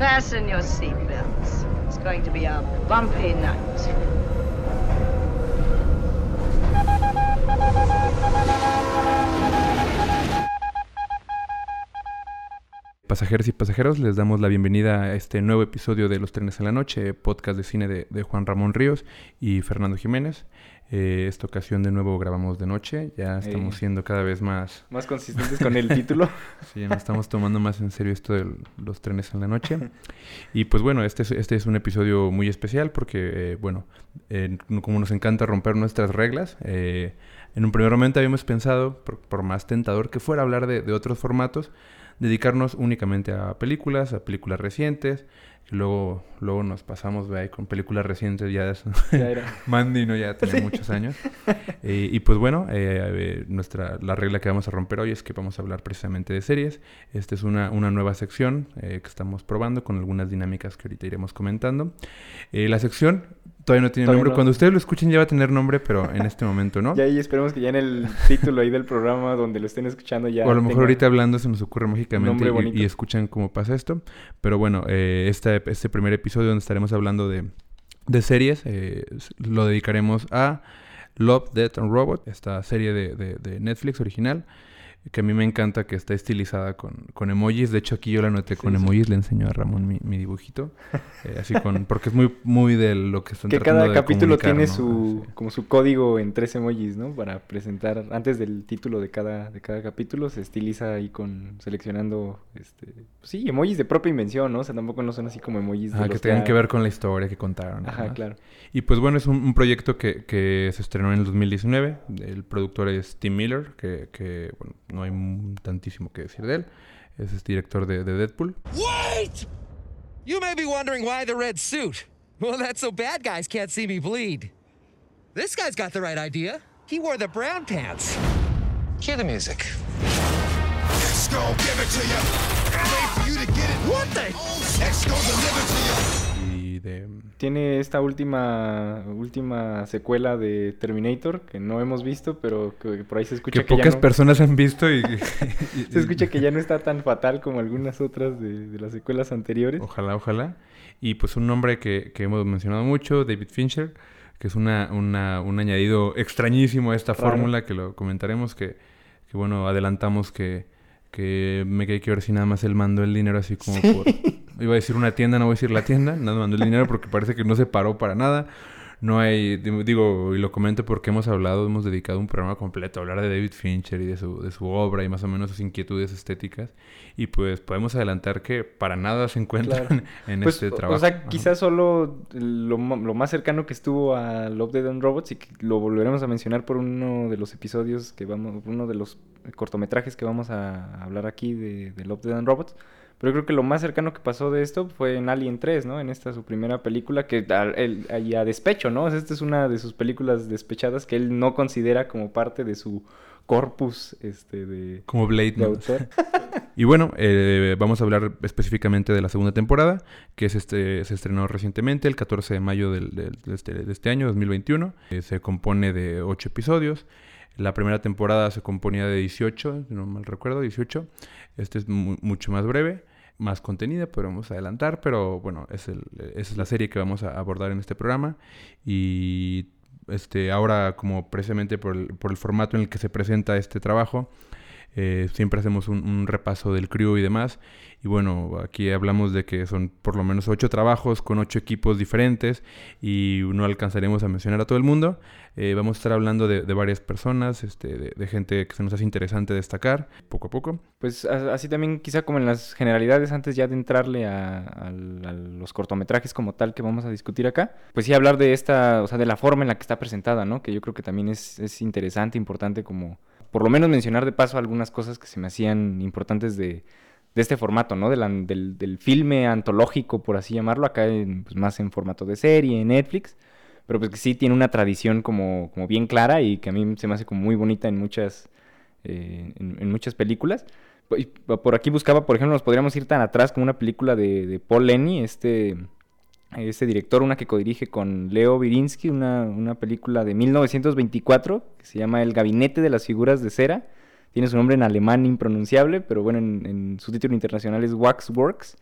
Fasten your seatbelts. It's going to be a bumpy night. Pasajeros y pasajeros, les damos la bienvenida a este nuevo episodio de Los Trenes en la Noche, podcast de cine de, Juan Ramón Ríos y Fernando Jiménez. Eh, esta ocasión de nuevo grabamos de noche, ya estamos siendo cada vez más... Más consistentes con el título. sí, nos estamos tomando más en serio esto de los trenes en la noche. Y pues bueno, este es, este es un episodio muy especial porque, eh, bueno, como nos encanta romper nuestras reglas, eh, en un primer momento habíamos pensado, por, más tentador que fuera hablar de otros formatos, dedicarnos únicamente a películas, a películas recientes. Y luego, luego nos pasamos con películas recientes, ya, ya era. Mandy no ya tiene muchos años. Eh, y pues bueno, eh, eh, nuestra, la regla que vamos a romper hoy es que vamos a hablar precisamente de series. Esta es una, una nueva sección que estamos probando con algunas dinámicas que ahorita iremos comentando. la sección Todavía no tiene nombre. Cuando ustedes lo escuchen ya va a tener nombre, pero en este momento no. Ya ahí esperemos que ya en el título ahí del programa donde lo estén escuchando ya. O a lo mejor ahorita hablando se nos ocurre mágicamente y, escuchan cómo pasa esto. Pero bueno, eh, este, este primer episodio donde estaremos hablando de, de series eh, lo dedicaremos a Love, Death and Robot, esta serie de, de, de Netflix original que a mí me encanta que está estilizada con, con emojis. De hecho, aquí yo la noté con emojis. Le enseño a Ramón mi, mi dibujito. Eh, así con... Porque es muy, muy de lo que están que cada capítulo tiene su... Como su código en tres emojis, ¿no? Para presentar... Antes del título de cada, de cada capítulo se estiliza ahí con... Seleccionando... Este, pues sí, emojis de propia invención, ¿no? O sea, tampoco no son así como emojis... Ah, que tengan que ver con la historia que contaron. Ajá, claro. Y pues bueno, es un, proyecto que, que, se estrenó en el 2019. El productor es Tim Miller, que, que bueno, no hay tantísimo que decir de él. Es este director de, de Deadpool. Wait! You may be wondering why the red suit. Well, that's so bad guys can't see me bleed. This guy's got the right idea. He wore the brown pants. Cue the music. X gon' give it to you. De tiene esta última última secuela de Terminator que no hemos visto, pero que por ahí se escucha que, que pocas personas han visto y, se escucha que ya no está tan fatal como algunas otras de, las secuelas anteriores. Ojalá, ojalá. Y pues un nombre que, que hemos mencionado mucho, David Fincher, que es una, una, un añadido extrañísimo a esta fórmula que lo comentaremos, que, que bueno, adelantamos que, que me quedé que ver si nada más él mandó el dinero así como por Iba a decir una tienda, no voy a decir la tienda. Nada mandó el dinero porque parece que no se paró para nada. No hay, digo, y lo comento porque hemos hablado, hemos dedicado un programa completo a hablar de David Fincher y de su, de su obra y más o menos sus inquietudes estéticas. Y pues podemos adelantar que para nada se encuentran en pues, este trabajo. O sea, quizás solo lo, lo, más cercano que estuvo a Love, Dead and Robots y que lo volveremos a mencionar por uno de los episodios que vamos, uno de los cortometrajes que vamos a hablar aquí de, de Love, Dead and Robots pero creo que lo más cercano que pasó de esto fue en Alien 3, ¿no? En esta su primera película, que a, a despecho, ¿no? esta es una de sus películas despechadas que él no considera como parte de su corpus este, de... Como Blade, ¿no? y bueno, eh, vamos a hablar específicamente de la segunda temporada, que es este, se estrenó recientemente, el 14 de mayo del, de, este, de, este, año, 2021. Eh, se compone de 8 episodios. La primera temporada se componía de 18, no mal recuerdo, 18. Este es mucho más breve más contenida, podemos adelantar, pero bueno, es el, es la serie que vamos a abordar en este programa. Y este, ahora, como precisamente por el, por el formato en el que se presenta este trabajo, eh, siempre hacemos un, repaso del crew y demás. Y bueno, aquí hablamos de que son por lo menos ocho trabajos con ocho equipos diferentes y no alcanzaremos a mencionar a todo el mundo. Eh, vamos a estar hablando de, varias personas, este, de, gente que se nos hace interesante destacar poco a poco. Pues así también quizá como en las generalidades antes ya de entrarle a, los cortometrajes como tal que vamos a discutir acá, pues sí hablar de esta, o sea, de la forma en la que está presentada, ¿no? Que yo creo que también es interesante, importante como por lo menos mencionar de paso algunas cosas que se me hacían importantes de, este formato, ¿no? del, del, filme antológico, por así llamarlo, acá pues, más en formato de serie, en Netflix, pero pues que sí tiene una tradición como, como bien clara y que a mí se me hace como muy bonita en muchas, eh, en, muchas películas. Por aquí buscaba, por ejemplo, nos podríamos ir tan atrás como una película de, de Paul Lenny, este este director, una que codirige con Leo Virinsky, una, una, película de 1924 que se llama El Gabinete de las Figuras de Cera. Tiene su nombre en alemán impronunciable, pero bueno, en, su título internacional es Waxworks.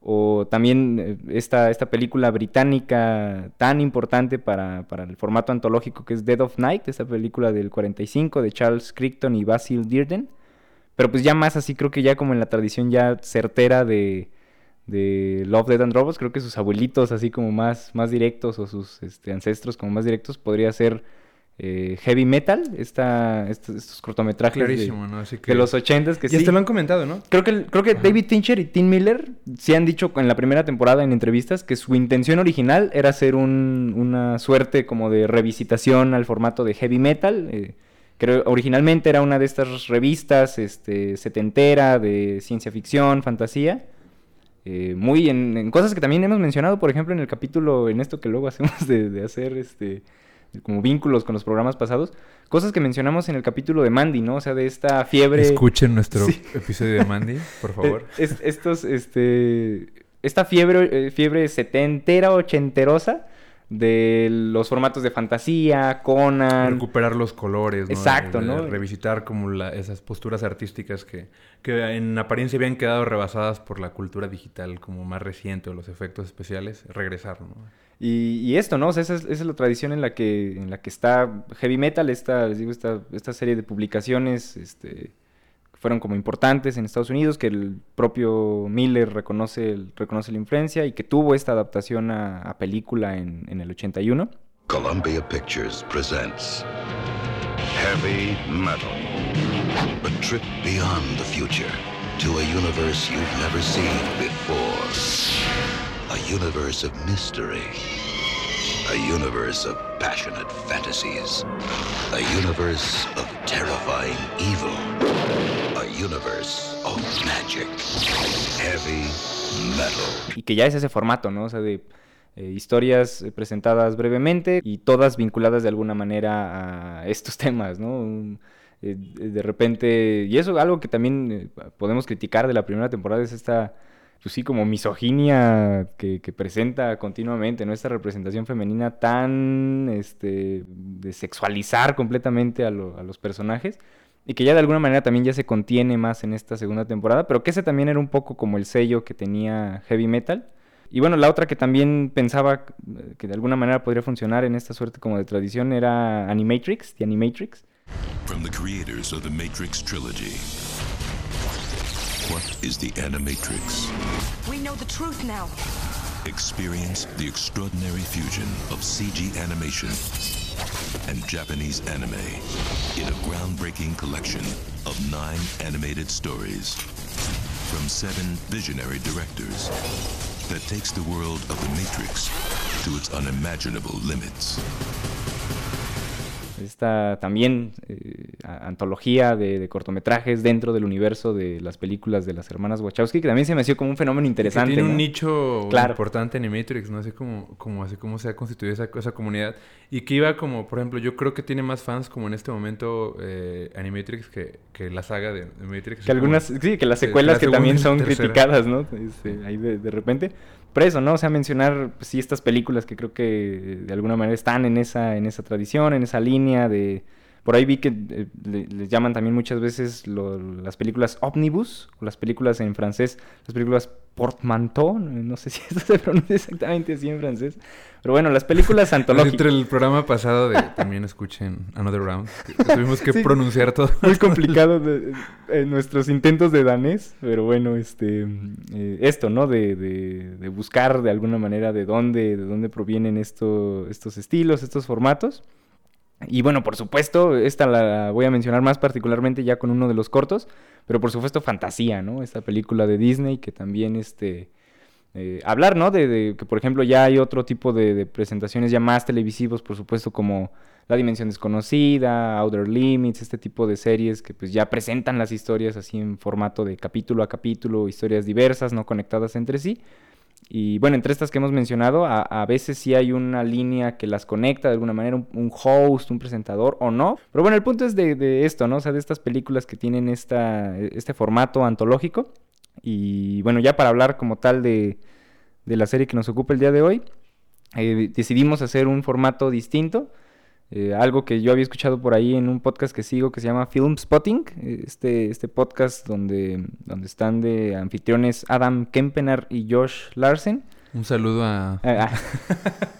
o también eh, esta, esta película británica tan importante para, para, el formato antológico que es Dead of Night, esta película del 45 de Charles Crichton y Basil Dearden, pero pues ya más así creo que ya como en la tradición ya certera de, de Love, Dead and Robots, creo que sus abuelitos así como más, más directos o sus este, ancestros como más directos podría ser eh, heavy metal, esta, estos, cortometrajes de, los ochentas que y sí. te lo han comentado, ¿no? Creo que, creo que David Fincher y Tim Miller sí han dicho en la primera temporada en entrevistas que su intención original era hacer un, una suerte como de revisitación al formato de heavy metal. Eh, creo originalmente era una de estas revistas este, setentera de ciencia ficción, fantasía. Eh, muy en, cosas que también hemos mencionado, por ejemplo, en el capítulo, en esto que luego hacemos de, de hacer este como vínculos con los programas pasados, cosas que mencionamos en el capítulo de Mandy, ¿no? O sea, de esta fiebre... Escuchen nuestro episodio de Mandy, por favor. estos, este... Esta fiebre, eh, fiebre setentera, ochenterosa de los formatos de fantasía, Conan... Recuperar los colores, ¿no? Exacto, ¿no? Revisitar como esas posturas artísticas que, que en apariencia habían quedado rebasadas por la cultura digital como más reciente o los efectos especiales, regresar, ¿no? Y, esto, ¿no? O sea, esa es, la tradición en la que, en la que está Heavy Metal, esta, les digo, esta, esta serie de publicaciones, este, fueron como importantes en Estados Unidos, que el propio Miller reconoce, reconoce la influencia y que tuvo esta adaptación a, película en, en, el 81. Columbia Pictures presents Heavy Metal, a trip beyond the future to a universe you've never seen before. A universe of mystery. A universe of passionate fantasies. A universe of terrifying evil. A universe of magic. Heavy metal. Y que ya es ese formato, ¿no? O sea, de eh, historias presentadas brevemente y todas vinculadas de alguna manera a estos temas, ¿no? Eh, de repente, y eso algo que también eh, podemos criticar de la primera temporada es esta pues sí, como misoginia que, presenta continuamente, ¿no? Esta representación femenina tan, este, de sexualizar completamente a, los personajes y que ya de alguna manera también ya se contiene más en esta segunda temporada, pero que ese también era un poco como el sello que tenía Heavy Metal. Y bueno, la otra que también pensaba que de alguna manera podría funcionar en esta suerte como de tradición era Animatrix, The Animatrix. From the creators of the Matrix trilogy. What is the Animatrix? We know the truth now. Experience the extraordinary fusion of CG animation and Japanese anime in a groundbreaking collection of nine animated stories from seven visionary directors that takes the world of the Matrix to its unimaginable limits. Esta también eh, antología de, cortometrajes dentro del universo de las películas de las hermanas Wachowski, que también se me hacía como un fenómeno interesante. tiene un nicho importante en Animatrix, no sé cómo, cómo, así cómo se ha constituido esa, esa, comunidad. Y que iba como, por ejemplo, yo creo que tiene más fans como en este momento eh, Animatrix que, que, la saga de Animatrix. Que algunas, sí, que las secuelas que también son criticadas, ¿no? Este, ahí de, de repente por eso, ¿no? O sea, mencionar, pues, sí, estas películas que creo que de alguna manera están en esa, en esa tradición, en esa línea de... Por ahí vi que eh, les llaman también muchas veces las películas omnibus, o las películas en francés, las películas portmanteau, no sé si eso se pronuncia exactamente así en francés, pero bueno, las películas antológicas. Entre el programa pasado de también escuchen Another Round, tuvimos que pronunciar todo. Muy complicado de, nuestros intentos de danés, pero bueno, este eh, esto, ¿no? De, de, buscar de alguna manera de dónde, de dónde provienen esto, estos estilos, estos formatos. Y bueno, por supuesto, esta la voy a mencionar más particularmente ya con uno de los cortos, pero por supuesto Fantasía, ¿no? Esta película de Disney que también, este, eh, hablar, ¿no? De, que, por ejemplo, ya hay otro tipo de, presentaciones ya más televisivos, por supuesto, como La Dimensión Desconocida, Outer Limits, este tipo de series que pues ya presentan las historias así en formato de capítulo a capítulo, historias diversas, no conectadas entre sí. Y bueno, entre estas que hemos mencionado, a, veces sí hay una línea que las conecta de alguna manera, un, host, un presentador o no. Pero bueno, el punto es de, esto, ¿no? O sea, de estas películas que tienen esta, este formato antológico. Y bueno, ya para hablar como tal de, la serie que nos ocupa el día de hoy, eh, decidimos hacer un formato distinto. Eh, algo que yo había escuchado por ahí en un podcast que sigo que se llama Film Spotting, eh, este, este podcast donde, donde están de anfitriones Adam Kempener y Josh Larsen. Un saludo a...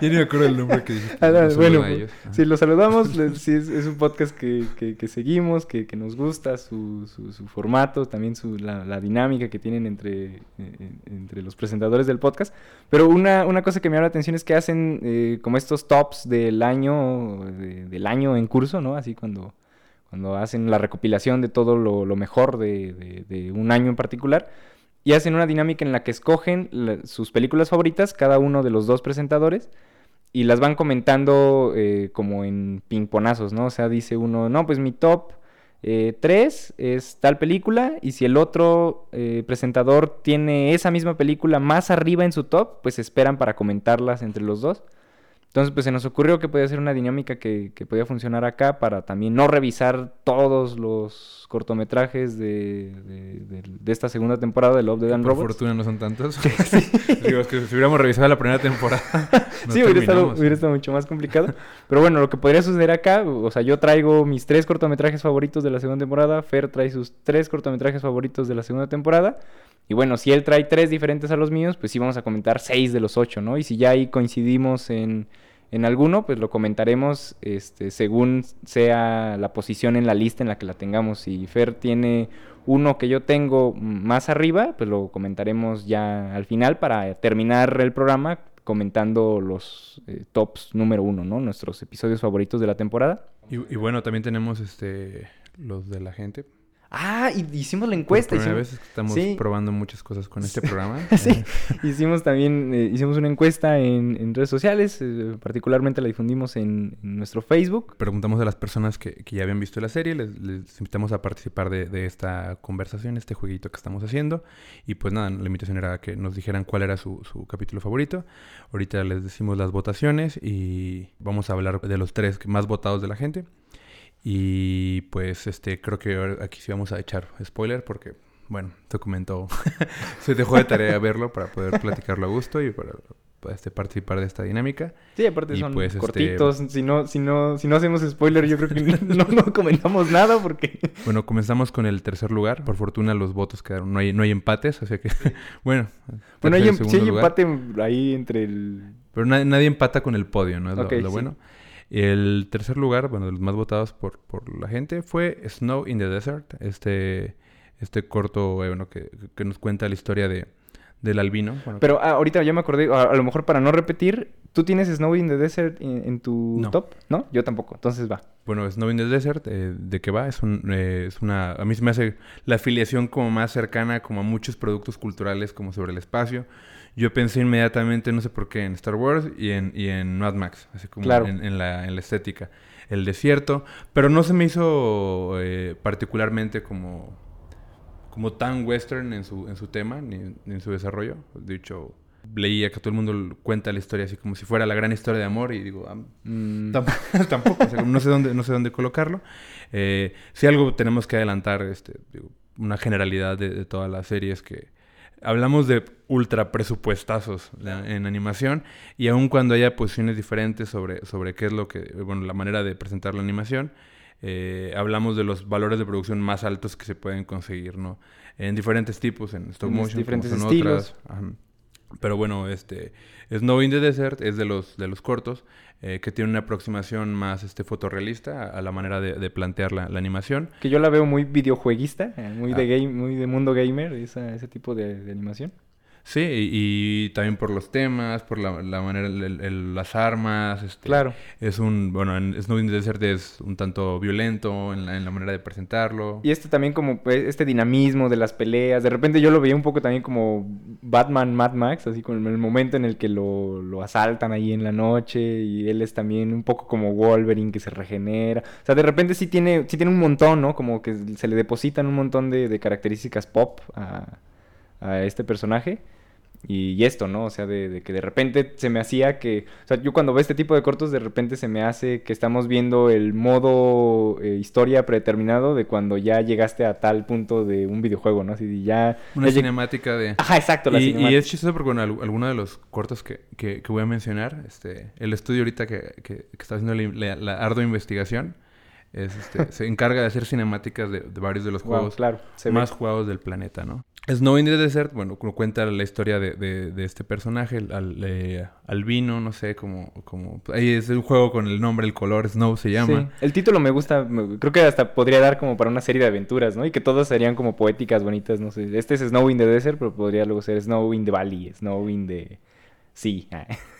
Yo ni me acuerdo el nombre que dije. Ah, no, bueno. Ajá. sí, los saludamos. les- sí, es, es un podcast que, que- que seguimos, que, que nos gusta, su, su- su formato, también su, la, la dinámica que tienen entre, eh, entre los presentadores del podcast. Pero una, una cosa que me llama la atención es que hacen eh, como estos tops del año, de- del año en curso, ¿no? Así cuando, cuando hacen la recopilación de todo lo, lo mejor de, de- de un año en particular. Y hacen una dinámica en la que escogen sus películas favoritas, cada uno de los dos presentadores, y las van comentando eh, como en pingponazos, ¿no? O sea, dice uno, no, pues mi top 3 es tal película, y si el otro eh, presentador tiene esa misma película más arriba en su top, pues esperan para comentarlas entre los dos. Entonces, pues se nos ocurrió que podía ser una dinámica que, que podía funcionar acá para también no revisar todos los cortometrajes de, de- de- de esta segunda temporada de Love, and Por Robots. fortuna no son tantos. Digo, es que si hubiéramos revisado la primera temporada. sí, hubiera estado, hubiera estado mucho más complicado. Pero bueno, lo que podría suceder acá, o sea, yo traigo mis tres cortometrajes favoritos de la segunda temporada, Fer trae sus tres cortometrajes favoritos de la segunda temporada. Y bueno, si él trae tres diferentes a los míos, pues sí vamos a comentar seis de los ocho, ¿no? Y si ya ahí coincidimos en, en alguno, pues lo comentaremos este, según sea la posición en la lista en la que la tengamos. Si Fer tiene uno que yo tengo más arriba, pues lo comentaremos ya al final para terminar el programa comentando los eh, tops número uno, ¿no? Nuestros episodios favoritos de la temporada. Y, y bueno, también tenemos este los de la gente. Ah, y hicimos la Por encuesta. primera hicimos- vez estamos sí. probando muchas cosas con este programa. sí, hicimos también, eh, hicimos una encuesta en, en redes sociales, eh, particularmente la difundimos en, en nuestro Facebook. Preguntamos a las personas que, que ya habían visto la serie, les, les invitamos a participar de, de esta conversación, este jueguito que estamos haciendo. Y pues nada, la invitación era que nos dijeran cuál era su, su capítulo favorito. Ahorita les decimos las votaciones y vamos a hablar de los tres más votados de la gente. Y pues este creo que aquí sí vamos a echar spoiler porque, bueno, se comentó, se dejó de tarea verlo para poder platicarlo a gusto y para, para, este, participar de esta dinámica. Sí, aparte Y son pues, este- cortitos. Si, no, si, no, si no hacemos spoiler, yo creo que no, no comentamos nada porque... Bueno, comenzamos con el tercer lugar. Por fortuna los votos quedaron, no hay, no hay empates, así que, bueno. Bueno, hay, em- sí hay lugar. empate ahí entre el... Pero na- nadie empata con el podio, ¿no? Es lo- Ok, lo, sí. bueno. El tercer lugar, bueno, de los más votados por, por la gente, fue Snow in the Desert. Este, este corto, eh, bueno, que, que nos cuenta la historia de, del albino. Bueno, Pero ah, ahorita ya me acordé, a, a lo mejor para no repetir, ¿tú tienes Snow in the Desert en, en tu No. top? ¿No? Yo tampoco, entonces va. Bueno, Snow in the Desert, eh, ¿de qué va? Es, un, eh, es una... A mí se me hace la afiliación como más cercana como a muchos productos culturales como sobre el espacio. Yo pensé inmediatamente, no sé por qué, en Star Wars y en, y en Mad Max, así como Claro. en, en la, en la estética. El desierto, pero no se me hizo eh, particularmente como, como tan western en su, en su tema ni, ni en su desarrollo. De hecho, leía que todo el mundo cuenta la historia así como si fuera la gran historia de amor y digo, ah, Mm, Tamp- Tampoco, o sea, no sé dónde, no sé dónde colocarlo. Eh, si algo tenemos que adelantar, este, digo, una generalidad de, de toda la serie es que hablamos de ultra presupuestazos en animación y aun cuando haya posiciones diferentes sobre, sobre qué es lo que, bueno, la manera de presentar la animación, eh, hablamos de los valores de producción más altos que se pueden conseguir, ¿no? En diferentes tipos, en stop En motion, como diferentes son estilos. otras. Ajá. Pero bueno, este Snow in the Desert es de los, de los cortos eh, que tiene una aproximación más este, fotorrealista a, a la manera de, de plantear la, la animación. que yo la veo muy videojueguista, eh, muy, de, Ah. game, muy de mundo gamer, esa- ese tipo de, de animación. Sí, y, y también por los temas, por la, la manera, el- el- el- las armas. Este, Claro. Es un, bueno, en Snow in the Desert es un tanto violento en la, en la manera de presentarlo. Y este también como pues, este dinamismo de las peleas. De repente yo lo veía un poco también como Batman Mad Max, así con el momento en el que lo, lo asaltan ahí en la noche y él es también un poco como Wolverine que se regenera. O sea, de repente sí tiene, sí tiene un montón, ¿no? Como que se le depositan un montón de, de características pop a, a este personaje. Y, y esto, ¿no? O sea, de, de que de repente se me hacía que... O sea, yo cuando veo este tipo de cortos, de repente se me hace que estamos viendo el modo eh, historia predeterminado de cuando ya llegaste a tal punto de un videojuego, ¿no? Así ya... Una ya lleg- cinemática de... Ajá, exacto, la Y, y cinemática. es chistoso porque bueno, al- alguno de los cortos que, que- que voy a mencionar, este, el estudio ahorita que, que- está haciendo la, la- la ardua investigación, es, este, se encarga de hacer cinemáticas de, de varios de los Wow, juegos claro, se ve. más jugados del planeta, ¿no? Snow in the Desert, bueno, cu- cuenta la historia de, de- de este personaje, al, eh, albino, no sé, como, como... Ahí es un juego con el nombre, el color, Snow se llama. Sí, el título me gusta, me- creo que hasta podría dar como para una serie de aventuras, ¿no? Y que todas serían como poéticas, bonitas, no sé. Este es Snow in the Desert, pero podría luego ser Snow in the Valley, Snow in the... Sí.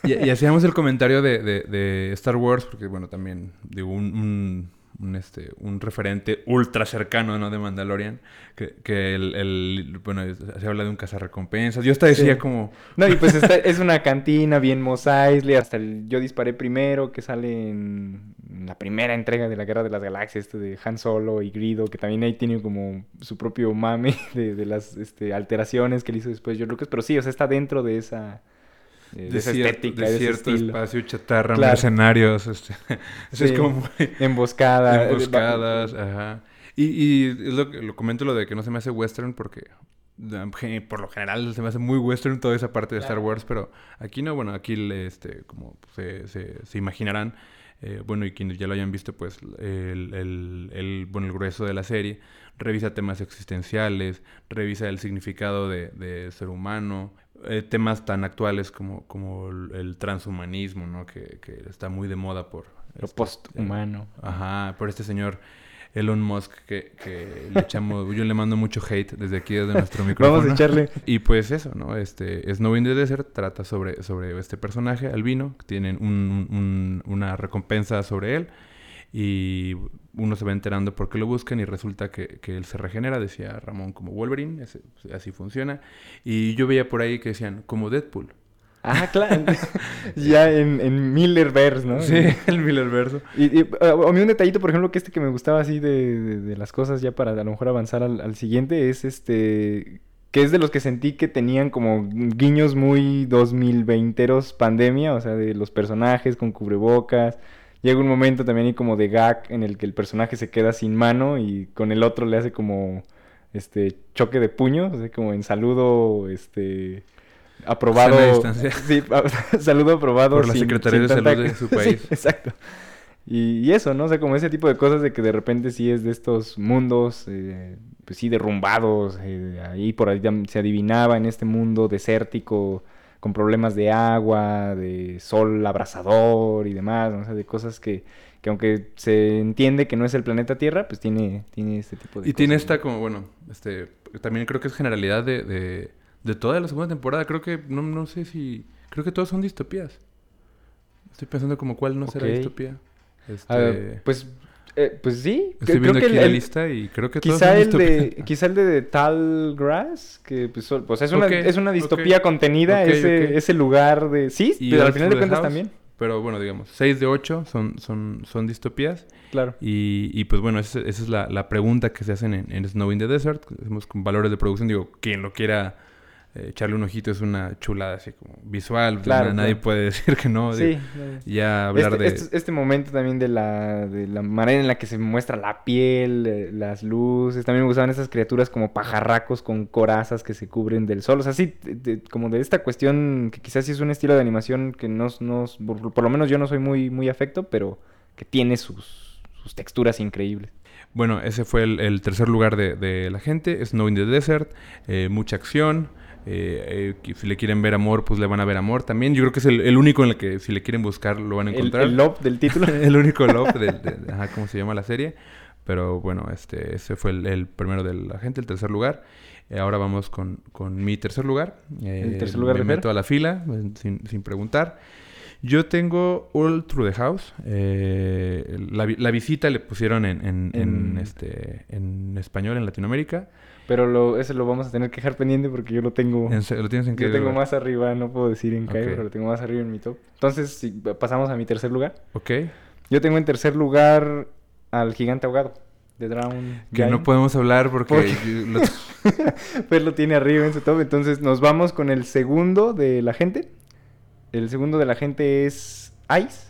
Y, y hacíamos el comentario de, de- de Star Wars, porque bueno, también digo, un, un, un, este, un referente ultra cercano, ¿no? De Mandalorian, que, que el, el- bueno, se habla de un cazarrecompensas. Yo hasta decía Sí. como, No, y pues esta- es una cantina bien Mos Eisley, hasta el Yo Disparé Primero, que sale en la primera entrega de la Guerra de las Galaxias, este de Han Solo y Grido, que también ahí tiene como su propio mame de, de las este, alteraciones que le hizo después George Lucas, pero sí, o sea, está dentro de esa, eh, de esa desierto, estética, de ese desierto, estilo. espacio, chatarra, Claro. mercenarios. Este, eso es Sí. como muy- Emboscada. emboscadas, ajá. Y, y es lo, que- lo comento lo de que no se me hace western porque por lo general se me hace muy western toda esa parte de Star Wars, pero aquí no, bueno, aquí le, este, como se, se, se imaginarán, eh, bueno, y quienes ya lo hayan visto, pues el, el, el, bueno, el grueso de la serie revisa temas existenciales, revisa el significado de, de ser humano, eh, temas tan actuales como, como el, transhumanismo, ¿no? Que, que está muy de moda por... Lo este, posthumano. Ajá, por este señor Elon Musk que, que le echamos, yo le mando mucho hate desde aquí, desde nuestro micrófono. Vamos a echarle. Y pues eso, ¿no? Este, Snow in the Desert trata sobre, sobre este personaje, albino, que tienen un- un- una recompensa sobre él y uno se va enterando por qué lo buscan y resulta que, que él se regenera, decía Ramón, como Wolverine, ese- así funciona. Y yo veía por ahí que decían, como Deadpool. Ah, claro. ya en, en Millerverse, ¿no? Sí, el Millerverso. Y, y, a a mí un detallito, por ejemplo, que este que me gustaba así de, de- de las cosas ya para a lo mejor avanzar al, al siguiente es este que es de los que sentí que tenían como guiños muy 2020eros pandemia, o sea, de los personajes con cubrebocas. Llega un momento también ahí como de gag en el que el personaje se queda sin mano y con el otro le hace como este choque de puños, o sea, como en saludo este aprobado. Sí, saludo aprobado Por la sin- Secretaría sin de tanta- Salud de su Sí, país. exacto. Y, y eso, ¿no? O sea, como ese tipo de cosas de que de repente sí es de estos mundos, eh, pues sí, derrumbados. eh, ahí por ahí se adivinaba en este mundo desértico, con problemas de agua, de sol abrasador y demás, ¿no? O sea, de cosas que, que aunque se entiende que no es el planeta Tierra, pues tiene, tiene este tipo de Y tiene esta ¿no? como, bueno, este, también creo que es generalidad de, de, de toda la segunda temporada. Creo que, no, no sé si, creo que todos son distopías. Estoy pensando como cuál no será Ok. distopía. Este, ver, pues, eh, pues sí. estoy creo viendo que aquí el- la lista y creo que todos Quizá son el, de, quizá el de Tal Grass, que pues, pues es, una, es una distopía contenida, ese, ese lugar de... Sí, Y pero al final de cuentas House, también. Pero bueno, digamos, 6 de 8 son, son, son distopías. Claro. Y, y pues bueno, esa, esa es la, la pregunta que se hacen en, en Snow in the Desert. Hacemos con valores de producción. Digo, quien lo quiera echarle un ojito es una chulada así como visual. Claro, na- Nadie claro. puede decir que no. Sí. digo, ya hablar este, de... este, este momento también de la, de la manera en la que se muestra la piel, eh, las luces. También me gustaban esas criaturas como pajarracos con corazas que se cubren del sol. O sea, sí, de- de- como de esta cuestión que quizás sí es un estilo de animación que no, no- por, por lo menos yo no soy muy, muy afecto, pero que tiene sus, sus texturas increíbles. Bueno, ese fue el, el tercer lugar de, de la gente. Snow in the Desert. eh, mucha acción. Eh, eh, si le quieren ver amor, pues le van a ver amor también. Yo creo que es el, el único en el que si le quieren buscar lo van a El, encontrar. el love del título. el único love del, de, ajá, ¿cómo se llama la serie? Pero bueno, este, ese fue el, el primero de la gente, el tercer lugar. Eh, ahora vamos con, con mi tercer lugar. Eh, ¿El tercer lugar Me de meto a la fila eh, sin, sin preguntar. Yo tengo All Through the House. Eh, la, la visita le pusieron en, en, en, En- este, en español en Latinoamérica. Pero lo, ese lo vamos a tener que dejar pendiente porque yo lo tengo. ¿Lo tienes en qué Yo tengo lugar? más arriba, no puedo decir en qué, pero lo tengo más arriba en mi top. Entonces, si pasamos a mi tercer lugar. Ok. Yo tengo en tercer lugar al gigante ahogado. The Drown Que no podemos hablar porque... Porque- lo- Pues lo tiene arriba en su top. Entonces nos vamos con el segundo de la gente. El segundo de la gente es Ice.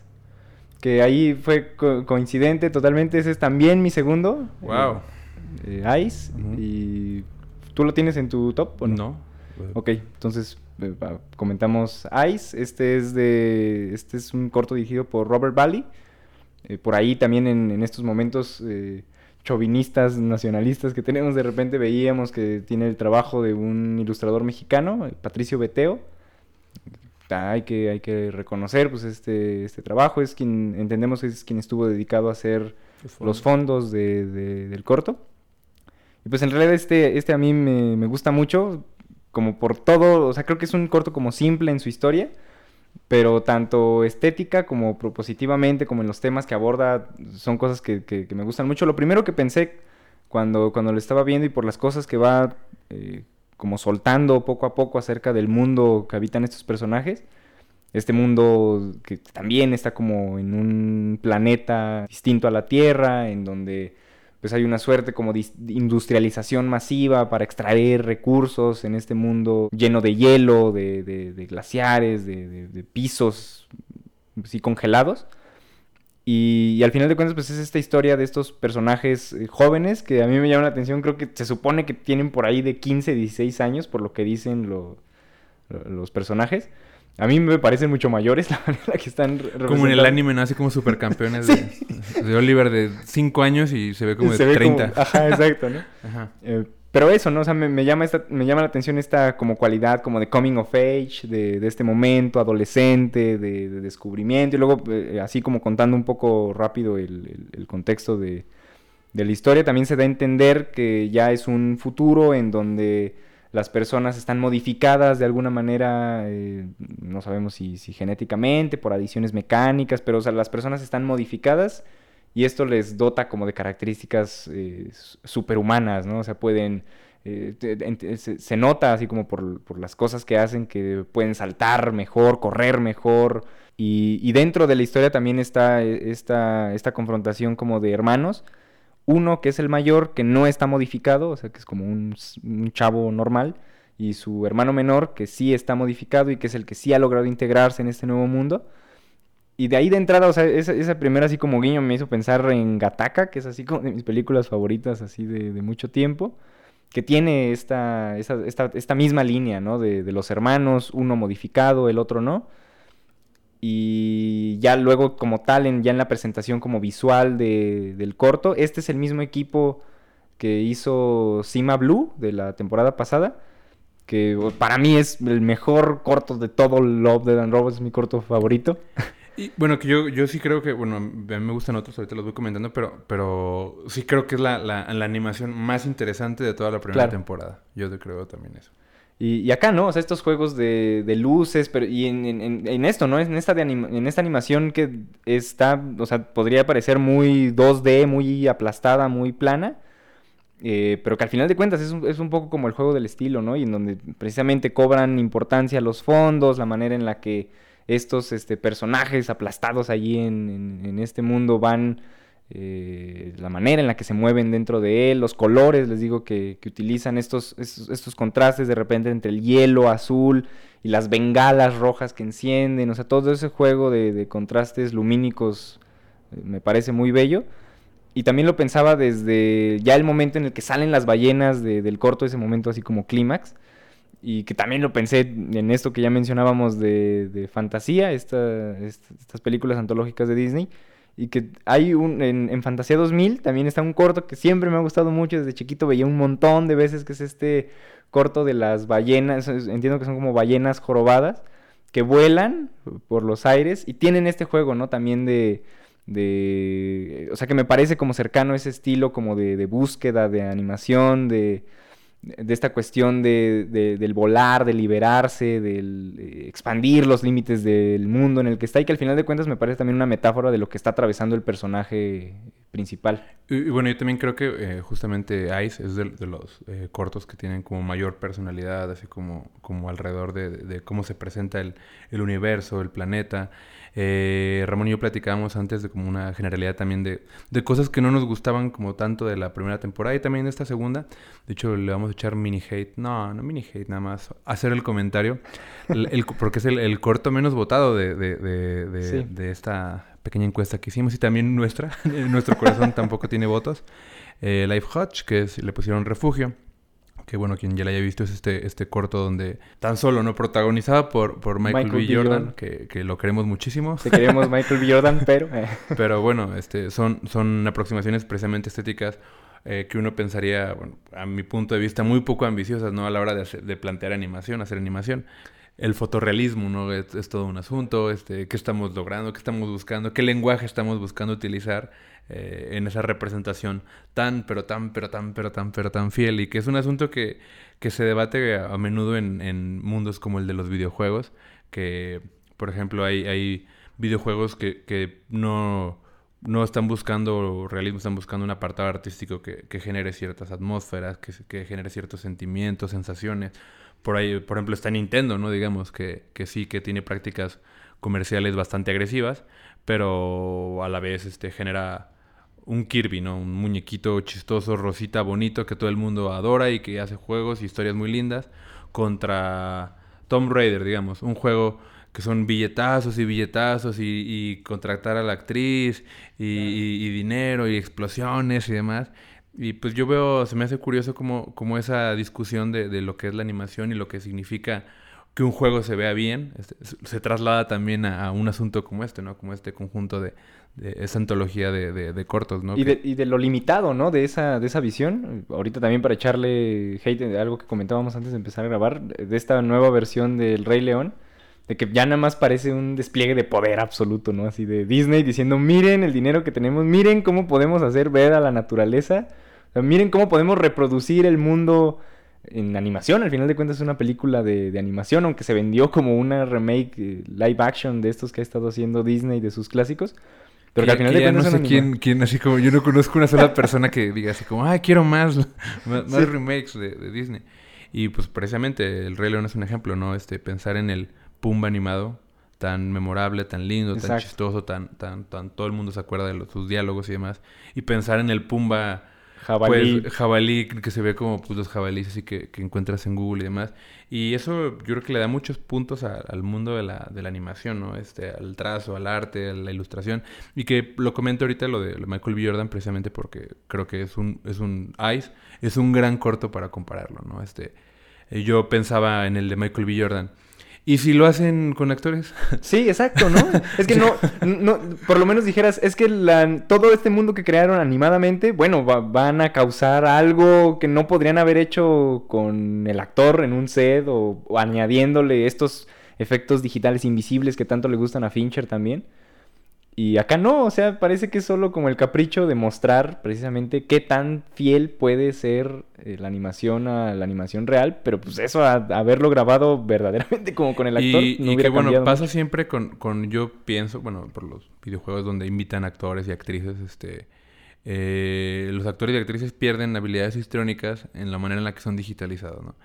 Que ahí fue co- coincidente totalmente. Ese es también mi segundo. Wow. Eh, eh, Ice. Y ¿tú lo tienes en tu top o no? no. Ok, entonces eh, comentamos Ice. Este es de. Este es un corto dirigido por Robert Valley. Eh, por ahí también en, en estos momentos eh, chauvinistas, nacionalistas que tenemos, de repente veíamos que tiene el trabajo de un ilustrador mexicano, Patricio Beteo. Hay que, hay que reconocer pues este, este trabajo. Es quien entendemos que es quien estuvo dedicado a hacer los fondos de- de- del corto. Pues en realidad este, este a mí me, me gusta mucho, como por todo, o sea, creo que es un corto como simple en su historia, pero tanto estética como propositivamente, como en los temas que aborda, son cosas que, que- que me gustan mucho. Lo primero que pensé cuando, cuando lo estaba viendo y por las cosas que va eh, como soltando poco a poco acerca del mundo que habitan estos personajes, este mundo que también está como en un planeta distinto a la Tierra, en donde pues hay una suerte como de industrialización masiva para extraer recursos en este mundo lleno de hielo, de, de- glaciares, de, de- pisos así congelados. Y, al final de cuentas, pues es esta historia de estos personajes eh, jóvenes que a mí me llama la atención. Creo que se supone que tienen por ahí de 15, 16 años, por lo que dicen lo- los personajes. A mí me parecen mucho mayores la manera que están Como en el anime, ¿no? Así como supercampeones de, de Oliver de 5 años y se ve como de ve 30. como- ajá, exacto, ¿no? Ajá. Eh, pero eso, ¿no? O sea, me, me llama esta, me llama la atención esta como cualidad como de coming of age, de, de este momento adolescente, de, de descubrimiento, y luego eh, así como contando un poco rápido el, el- el contexto de, de la historia, también se da a entender que ya es un futuro en donde las personas están modificadas de alguna manera, eh, no sabemos si, genéticamente, por adiciones mecánicas, pero o sea, las personas están modificadas y esto les dota como de características eh, superhumanas, ¿no? O sea, pueden... eh, se, nota así como por, por las cosas que hacen que pueden saltar mejor, correr mejor. Y, y dentro de la historia también está esta, esta confrontación como de hermanos. Uno que es el mayor, que no está modificado, o sea, que es como un, chavo normal. Y su hermano menor, que sí está modificado y que es el que sí ha logrado integrarse en este nuevo mundo. Y de ahí de entrada, o sea, esa, primera así como guiño me hizo pensar en Gataka, que es así como de mis películas favoritas así de, mucho tiempo, que tiene esta, esta, esta misma línea, ¿no? De los hermanos, uno modificado, el otro no. Y ya luego como tal, en, ya en la presentación como visual de- del corto, este es el mismo equipo que hizo Sima Blue de la temporada pasada, que para mí es el mejor corto de todo Love, Dead and Robots, es mi corto favorito. Y bueno, que yo, yo sí creo que, bueno, a mí me gustan otros, ahorita los voy comentando, pero, pero sí creo que es la, la, la animación más interesante de toda la primera Claro. temporada. Yo te creo también eso. Y, y acá, ¿no? O sea, estos juegos de, de luces, pero y en, en- en- esto, ¿no? En esta, de anima- en esta animación que está, o sea, podría parecer muy 2D, muy aplastada, muy plana, eh, pero que al final de cuentas es un, es un poco como el juego del estilo, ¿no? Y en donde precisamente cobran importancia los fondos, la manera en la que estos este, personajes aplastados allí en- en este mundo van, eh, la manera en la que se mueven dentro de él, los colores, les digo que, que utilizan estos, estos, contrastes de repente entre el hielo azul y las bengalas rojas que encienden, o sea, todo ese juego de, contrastes lumínicos eh, me parece muy bello. Y también lo pensaba desde ya el momento en el que salen las ballenas de- del corto, ese momento así como clímax. Y que también lo pensé en esto que ya mencionábamos de, de fantasía, esta- est- estas películas antológicas de Disney. Y que hay un, en, Fantasía 2000 también está un corto que siempre me ha gustado mucho. Desde chiquito veía un montón de veces que es este corto de las ballenas. Entiendo que son como ballenas jorobadas que vuelan por los aires y tienen este juego, ¿no? También de, de... O sea, que me parece como cercano ese estilo como de, de búsqueda, de animación, de, de esta cuestión de, de- del volar, de liberarse, del eh, expandir los límites del mundo en el que está y que al final de cuentas me parece también una metáfora de lo que está atravesando el personaje principal. Y, bueno, yo también creo que eh, justamente Ice es de, los eh, cortos que tienen como mayor personalidad, así como, como alrededor de, cómo se presenta el, el universo, el planeta. Eh, Ramón y yo platicábamos antes de como una generalidad también de, de, cosas que no nos gustaban como tanto de la primera temporada y también de esta segunda. De hecho, le vamos a echar mini hate. No, no mini hate, nada más hacer el comentario. el, porque es el, el, corto menos votado de, de, de, de esta pequeña encuesta que hicimos y también nuestra. nuestro corazón tampoco tiene votos. Eh, Life Hutch, que le pusieron refugio que bueno, quien ya la haya visto es este, este corto donde tan solo, ¿no? Protagonizada por, por Michael, B. Jordan, Que, que, lo queremos muchísimo. Te queremos Michael B. Jordan, pero... Eh. pero bueno, este, son, son aproximaciones precisamente estéticas eh, que uno pensaría, bueno, a mi punto de vista, muy poco ambiciosas, ¿no? A la hora de, de plantear animación, hacer animación el fotorrealismo, ¿no? Es, todo un asunto, este, qué estamos logrando, qué estamos buscando, qué lenguaje estamos buscando utilizar eh, en esa representación tan, pero tan, pero tan, pero tan, pero tan fiel y que es un asunto que, que se debate a, menudo en, en, mundos como el de los videojuegos, que, por ejemplo, hay, hay videojuegos que, que no, no están buscando realismo, están buscando un apartado artístico que, que genere ciertas atmósferas, que, que genere ciertos sentimientos, sensaciones por ahí, por ejemplo, está Nintendo, ¿no? Digamos que, que sí que tiene prácticas comerciales bastante agresivas, pero a la vez este, genera un Kirby, ¿no? Un muñequito chistoso, rosita, bonito, que todo el mundo adora y que hace juegos y historias muy lindas, contra Tomb Raider, digamos, un juego que son billetazos y billetazos y, y contratar a la actriz y, y, dinero y explosiones y demás. Y pues yo veo, se me hace curioso como, como esa discusión de, de, lo que es la animación y lo que significa que un juego se vea bien, este, se traslada también a, un asunto como este, ¿no? Como este conjunto de, de esa antología de, de, cortos, ¿no? Y, de, y de lo limitado, ¿no? De esa, de esa visión. Ahorita también para echarle hate de algo que comentábamos antes de empezar a grabar, de esta nueva versión del Rey León, de que ya nada más parece un despliegue de poder absoluto, ¿no? Así de Disney diciendo, miren el dinero que tenemos, miren cómo podemos hacer ver a la naturaleza miren cómo podemos reproducir el mundo en animación. Al final de cuentas es una película de, animación, aunque se vendió como una remake eh, live action de estos que ha estado haciendo Disney de sus clásicos. Pero que al final de cuentas no sé quién, quién, así como yo no conozco una sola persona que diga así como, ay, quiero más, más, remakes de, Disney. Y pues precisamente el Rey León es un ejemplo, ¿no? Este, pensar en el Pumba animado, tan memorable, tan lindo, tan chistoso, tan, tan, tan, todo el mundo se acuerda de sus diálogos y demás. Y pensar en el Pumba Jabalí. Pues jabalí, que se ve como pues, los jabalíes así que, que, encuentras en Google y demás. Y eso yo creo que le da muchos puntos al mundo de la, de la, animación, ¿no? Este, al trazo, al arte, a la ilustración. Y que lo comento ahorita lo de Michael B. Jordan precisamente porque creo que es un, es un Ice, es un gran corto para compararlo, ¿no? Este, yo pensaba en el de Michael B. Jordan ¿Y si lo hacen con actores? Sí, exacto, ¿no? Es que no, no por lo menos dijeras, es que la, todo este mundo que crearon animadamente, bueno, van a causar algo que no podrían haber hecho con el actor en un set o añadiéndole estos efectos digitales invisibles que tanto le gustan a Fincher también. Y acá no, o sea, parece que es solo como el capricho de mostrar precisamente qué tan fiel puede ser eh, la animación a la animación real, pero pues eso, a, haberlo grabado verdaderamente como con el actor, y, no y que bueno, pasa siempre con, con, yo pienso, bueno, por los videojuegos donde invitan actores y actrices, este, eh, los actores y actrices pierden habilidades histrónicas en la manera en la que son digitalizados, ¿no?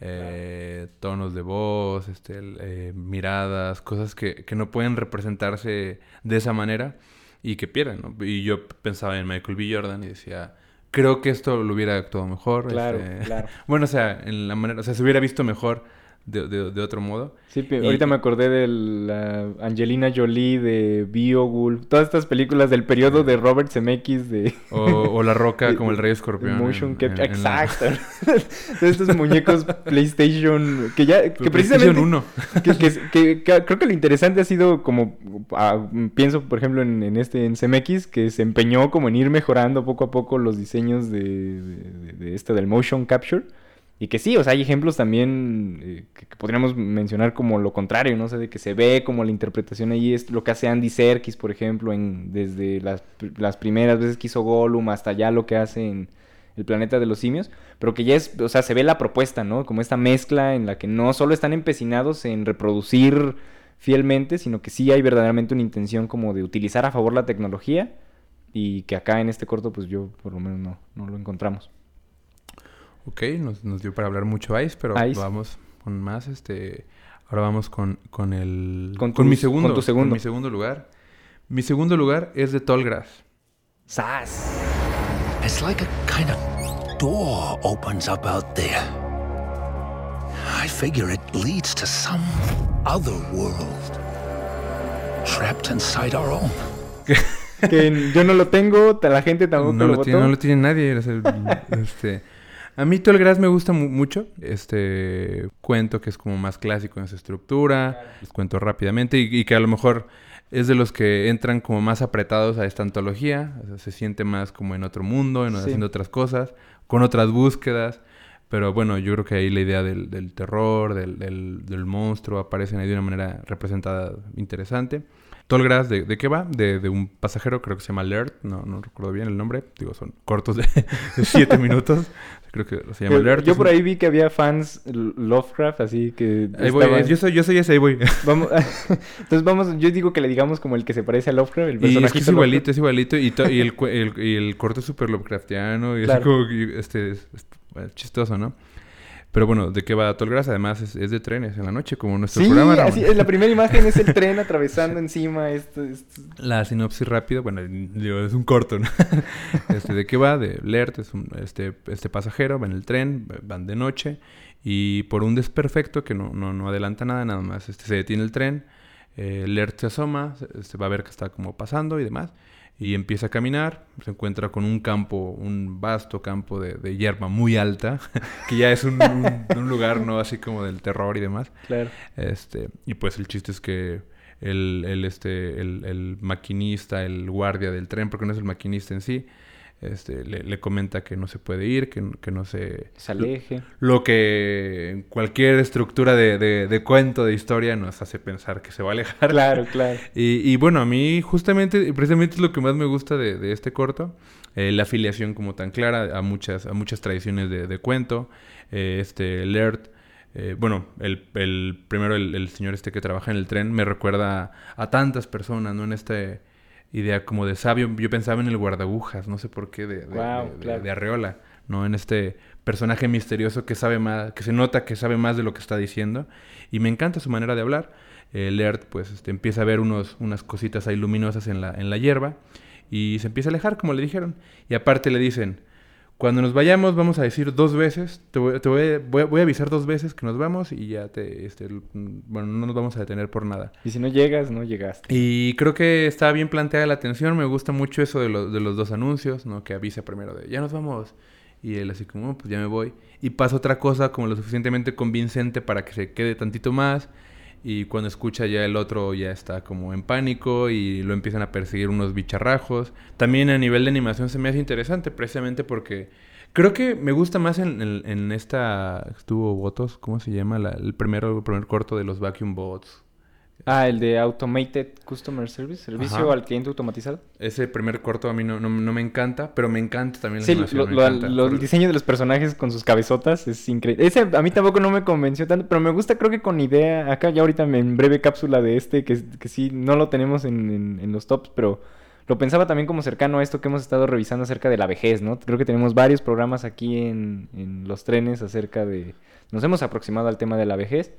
Eh, tonos de voz, este, eh, miradas, cosas que, que, no pueden representarse de esa manera y que pierden. ¿no? Y yo pensaba en Michael B. Jordan y decía, creo que esto lo hubiera actuado mejor. Claro, este, claro. bueno, o sea, en la manera, o sea, se hubiera visto mejor de, de, otro modo. Sí, ahorita me acordé de la Angelina Jolie, de Beowulf, todas estas películas del periodo de Robert Zemeckis de... O, La Roca como el Rey Escorpión. Motion Exacto. de estos muñecos PlayStation que ya... Que precisamente... uno. que, creo que lo interesante ha sido como... Ah, pienso, por ejemplo, en, en, este, en Zemeckis, que se empeñó como en ir mejorando poco a poco los diseños de, de, de este del motion capture. Y que sí, o sea, hay ejemplos también eh, que, podríamos mencionar como lo contrario, ¿no? sé, de que se ve como la interpretación ahí es lo que hace Andy Serkis, por ejemplo, en, desde las, las primeras veces que hizo Gollum hasta ya lo que hace en El planeta de los simios, pero que ya es, o sea, se ve la propuesta, ¿no? Como esta mezcla en la que no solo están empecinados en reproducir fielmente, sino que sí hay verdaderamente una intención como de utilizar a favor la tecnología y que acá en este corto pues yo por lo menos no, no lo encontramos. Ok, nos, nos dio para hablar mucho Ice, pero Ice. vamos con más, este... Ahora vamos con, con el... Con con mi segundo. con tu segundo. mi segundo lugar. Mi segundo lugar es de Tallgrass. ¡Sas! It's like a kind of door opens up out there. I figure it leads to some other world. Trapped inside our own. que yo no lo tengo, la gente tampoco no lo, lo, tiene, no lo tiene nadie. este, a mí Tallgrass me gusta mu- mucho. Este cuento que es como más clásico en su estructura. Les cuento rápidamente. Y, y que a lo mejor es de los que entran como más apretados a esta antología. o sea, se siente más como en otro mundo, en, Sí. haciendo otras cosas, con otras búsquedas. Pero bueno, yo creo que ahí la idea del, del terror, del, del- del monstruo, aparecen ahí de una manera representada interesante. Tallgrass, ¿de, de qué va? De, de un pasajero, creo que se llama Alert, no, no recuerdo bien el nombre, digo, son cortos de, de siete minutos, creo que se llama Alert. yo por ahí vi que había fans Lovecraft, así que Ahí voy, estaban- yo soy, yo soy ese, ahí voy. Vamos, entonces vamos, yo digo que le digamos como el que se parece a Lovecraft, el Y es que es personajito igualito, es igualito, y, to- y el, el- y el corto es súper Lovecraftiano, y Claro. es como, este, es- chistoso, ¿no? Pero bueno, ¿de qué va Tallgrass? Además es, es de trenes en la noche, como nuestro Sí, programa. Ramón. así la primera imagen es el tren atravesando encima esto, esto- La sinopsis rápido, bueno, digo, es un corto, ¿no? este, ¿De qué va? De Lert, es un, este, este pasajero, va en el tren, van de noche, y por un desperfecto que no, no, no adelanta nada, nada más, este, se detiene el tren, eh, Lert se asoma, se va a ver que está como pasando y demás, y empieza a caminar, se encuentra con un campo, un vasto campo de, de hierba muy alta, que ya es un, un- un lugar, ¿no? Así como del terror y demás. claro. Este, y pues el chiste es que el, el, este, el, el maquinista, el guardia del tren, porque no es el maquinista en sí, este, le, le comenta que no se puede ir, que, que no se... Se aleje. Lo que cualquier estructura de, de, de cuento, de historia, nos hace pensar que se va a alejar. Claro, claro. Y, y bueno, a mí justamente, precisamente es lo que más me gusta de, de este corto, eh, la afiliación como tan clara a muchas, a muchas tradiciones de, de cuento. Eh, este Lert, eh, bueno, el, el primero el, el señor este que trabaja en el tren me recuerda a, tantas personas, ¿no? En esta idea como de sabio, yo pensaba en el guardabujas, no sé por qué, de, de, Guau, de- de- claro. de Arreola, ¿no? En este personaje misterioso que sabe más, que se nota que sabe más de lo que está diciendo. Y me encanta su manera de hablar. El Lert, pues, este, empieza a ver unos, unas cositas ahí luminosas en la, en la hierba y se empieza a alejar, como le dijeron. Y aparte le dicen, cuando nos vayamos vamos a decir dos veces, te voy, te voy, voy a- voy a avisar dos veces que nos vamos y ya te, este, bueno, no nos vamos a detener por nada. Y si no llegas, no llegaste. Y creo que está bien planteada la atención. Me gusta mucho eso de, lo- de los dos anuncios, ¿no? Que avisa primero de ya nos vamos. Y él así como, "Oh, pues ya me voy. Y pasa otra cosa como lo suficientemente convincente para que se quede tantito más. Y cuando escucha ya el otro ya está como en pánico y lo empiezan a perseguir unos bicharrajos. También a nivel de animación se me hace interesante precisamente porque creo que me gusta más en, en- esta... Estuvo Votos, ¿cómo se llama? La- el, primero, el primer corto de los Vacuum Bots. Ah, el de Automated Customer Service, servicio Ajá. al cliente automatizado. Ese primer corto a mí no, no, no me encanta, pero me encanta también la Sí, animación, lo- lo- encanta. lo- el diseño de los personajes con sus cabezotas es increíble. Ese a mí tampoco no me convenció tanto, pero me gusta creo que con idea, acá ya ahorita en breve cápsula de este, que, que sí, no lo tenemos en, en- en los tops, pero lo pensaba también como cercano a esto que hemos estado revisando acerca de la vejez, ¿no? Creo que tenemos varios programas aquí en, en los trenes acerca de... Nos hemos aproximado al tema de la vejez.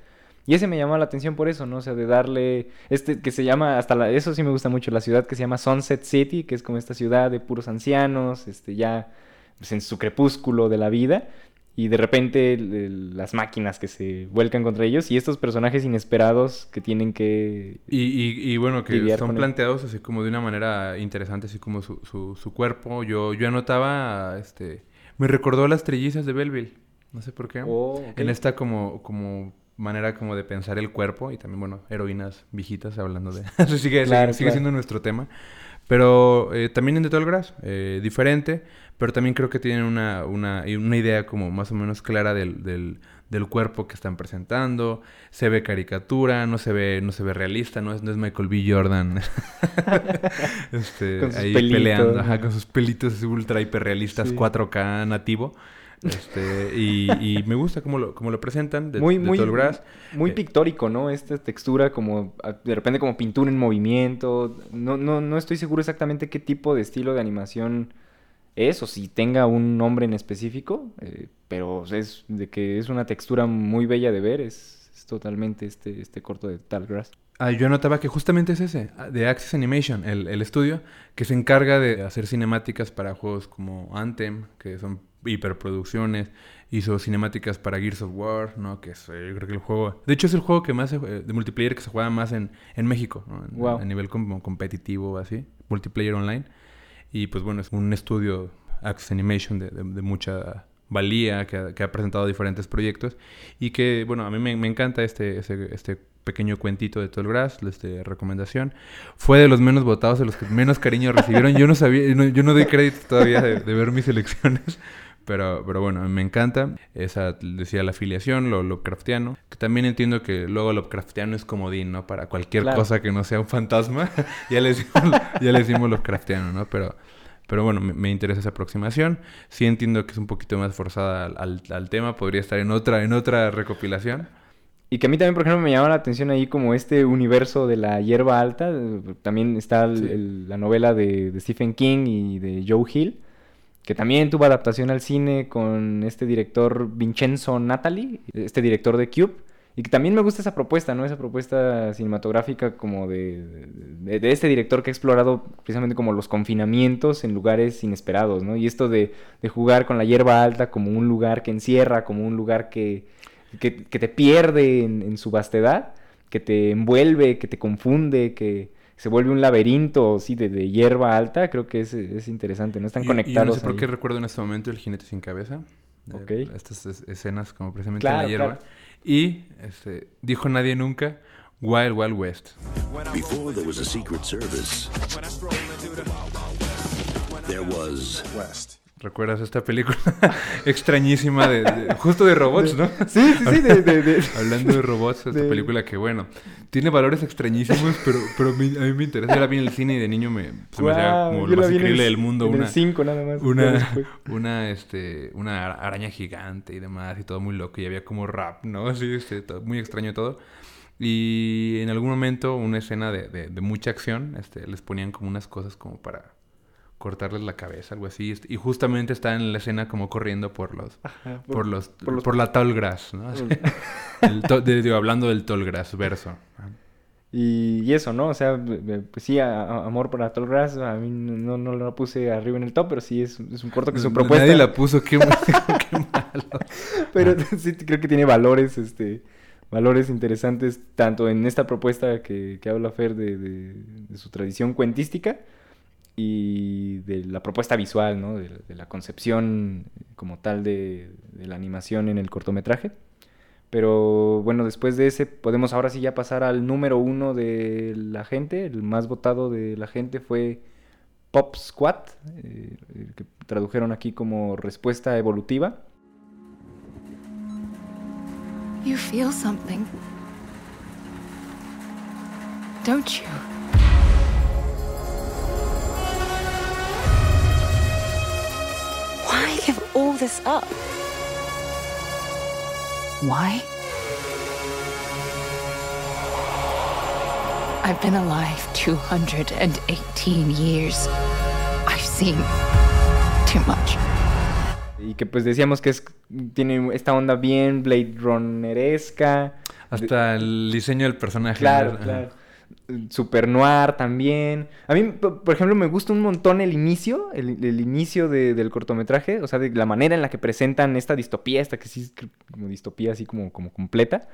Y ese me llamó la atención por eso, ¿no? O sea, de darle, este que se llama, hasta la, eso sí me gusta mucho, la ciudad que se llama Sunset City, que es como esta ciudad de puros ancianos, este, ya pues, en su crepúsculo de la vida, y de repente el- el- las máquinas que se vuelcan contra ellos, y estos personajes inesperados que tienen que... Y, y, y bueno, que son planteados así como de una manera interesante, así como su, su, su cuerpo. Yo, yo anotaba, este... Me recordó a las trellizas de Belleville. No sé por qué. Oh, ok. En esta como, como manera como de pensar el cuerpo y también, bueno, heroínas viejitas hablando de... Eso sigue, Claro, sigue, sigue claro. siendo nuestro tema. Pero eh, también en The Tall Grass, eh, diferente, pero también creo que tienen una, una, una idea como más o menos clara del, del, del cuerpo que están presentando. Se ve caricatura, no se ve, no se ve realista, no es, no es Michael B. Jordan este, Con sus ahí pelitos, peleando, ajá, con sus pelitos ultra hiperrealistas Sí. 4K nativo. Este, y, y me gusta cómo lo, cómo lo presentan de, muy, de muy, Grass. muy Eh, pictórico, ¿no? Esta textura como de repente como pintura en movimiento. No, no, no estoy seguro exactamente qué tipo de estilo de animación es o si tenga un nombre en específico, eh, pero es de que es una textura muy bella de ver, es, es totalmente este, este corto de Talgrass. Ah, yo notaba que justamente es ese, ah, de Access Animation, el, el estudio que se encarga de hacer cinemáticas para juegos como Anthem, que son hiperproducciones, hizo cinemáticas para Gears of War, ¿no? Que es, eh, yo creo que el juego... De hecho, es el juego que más jue- de multiplayer que se juega más en, en México, ¿no? En- Guau. A nivel como competitivo, así, multiplayer online. Y pues bueno, es un estudio Access Animation de, de- de mucha valía que ha, que ha presentado diferentes proyectos y que, bueno, a mí me, me encanta este, este, este pequeño cuentito de Tallgrass, este recomendación. Fue de los menos votados, de los que menos cariño recibieron. Yo no sabía, no- yo no doy crédito todavía de, de ver mis elecciones. Pero, pero bueno, me encanta. Esa, decía, la afiliación, lo Lovecraftiano. Que también entiendo que luego Lovecraftiano es comodín, ¿no? Para cualquier Claro. cosa que no sea un fantasma. ya, le decimos, ya le decimos Lovecraftiano, ¿no? Pero, pero bueno, me, me interesa esa aproximación. Sí entiendo que es un poquito más forzada al, al- al tema. Podría estar en otra, en otra recopilación. Y que a mí también, por ejemplo, me llama la atención ahí como este universo de la hierba alta. También está el- Sí. el- la novela de, de Stephen King y de Joe Hill, que también tuvo adaptación al cine con este director Vincenzo Natali, este director de Cube. Y que también me gusta esa propuesta, ¿no? Esa propuesta cinematográfica como de, de, este director que ha explorado precisamente como los confinamientos en lugares inesperados, ¿no? Y esto de, de jugar con la hierba alta como un lugar que encierra, como un lugar que, que, que te pierde en, en su vastedad, que te envuelve, que te confunde, que se vuelve un laberinto sí, de, de hierba alta, creo que es, es interesante, ¿no? Están Y- conectados. Y no sé por ahí. qué recuerdo en este momento el jinete sin cabeza. Eh, Ok. estas es- escenas como precisamente Claro, en la hierba. claro. Y este, dijo nadie nunca Wild Wild West. Before there was a Secret Service, there was ¿Recuerdas esta película extrañísima de, de- justo de robots, no? Sí, sí, sí, de... de- de- Hablando de robots, esta De- película que bueno, tiene valores extrañísimos, pero, pero mi- a mí me interesa. Yo la vi en el cine y de niño me, se me hacía como lo más el increíble c- del mundo. en el Una, cinco nada más, una, una, este, una ara- araña gigante y demás, y todo muy loco. Y había como rap, ¿no? Así, este, todo- muy extraño todo. Y en algún momento, una escena de, de- de mucha acción, este, les ponían como unas cosas como para cortarles la cabeza, algo así. Y justamente está en la escena como corriendo por los, Ajá, por los, por los- por la tall grass, ¿no? Así. El to- de- digo, hablando del tall grass verso. Y, y eso, ¿no? O sea, pues sí, a- a- amor por Tallgrass, a mí no, no lo puse arriba en el top, pero sí es, es un corto que su propuesta... Nadie la puso, qué, qué malo. Pero sí creo que tiene valores, este, valores interesantes, tanto en esta propuesta que, que habla Fer de, de- de su tradición cuentística y de la propuesta visual, ¿no? De, la concepción como tal de, la animación en el cortometraje. Pero bueno, después de ese podemos ahora sí ya pasar al número uno de la gente. El más votado de la gente fue Pop Squad, eh, que tradujeron aquí como respuesta evolutiva. You feel something. Don't you? Give all this up? Why? I've been alive 218 years. I've seen too much. Y que pues decíamos que es, tiene esta onda bien Blade Runneresca. Hasta el diseño del personaje. Claro, claro. Super noir también. A mí, por ejemplo, me gusta un montón el inicio, el, inicio de- del cortometraje, o sea, de la manera en la que presentan esta distopía, esta que sí es como distopía así como, como completa.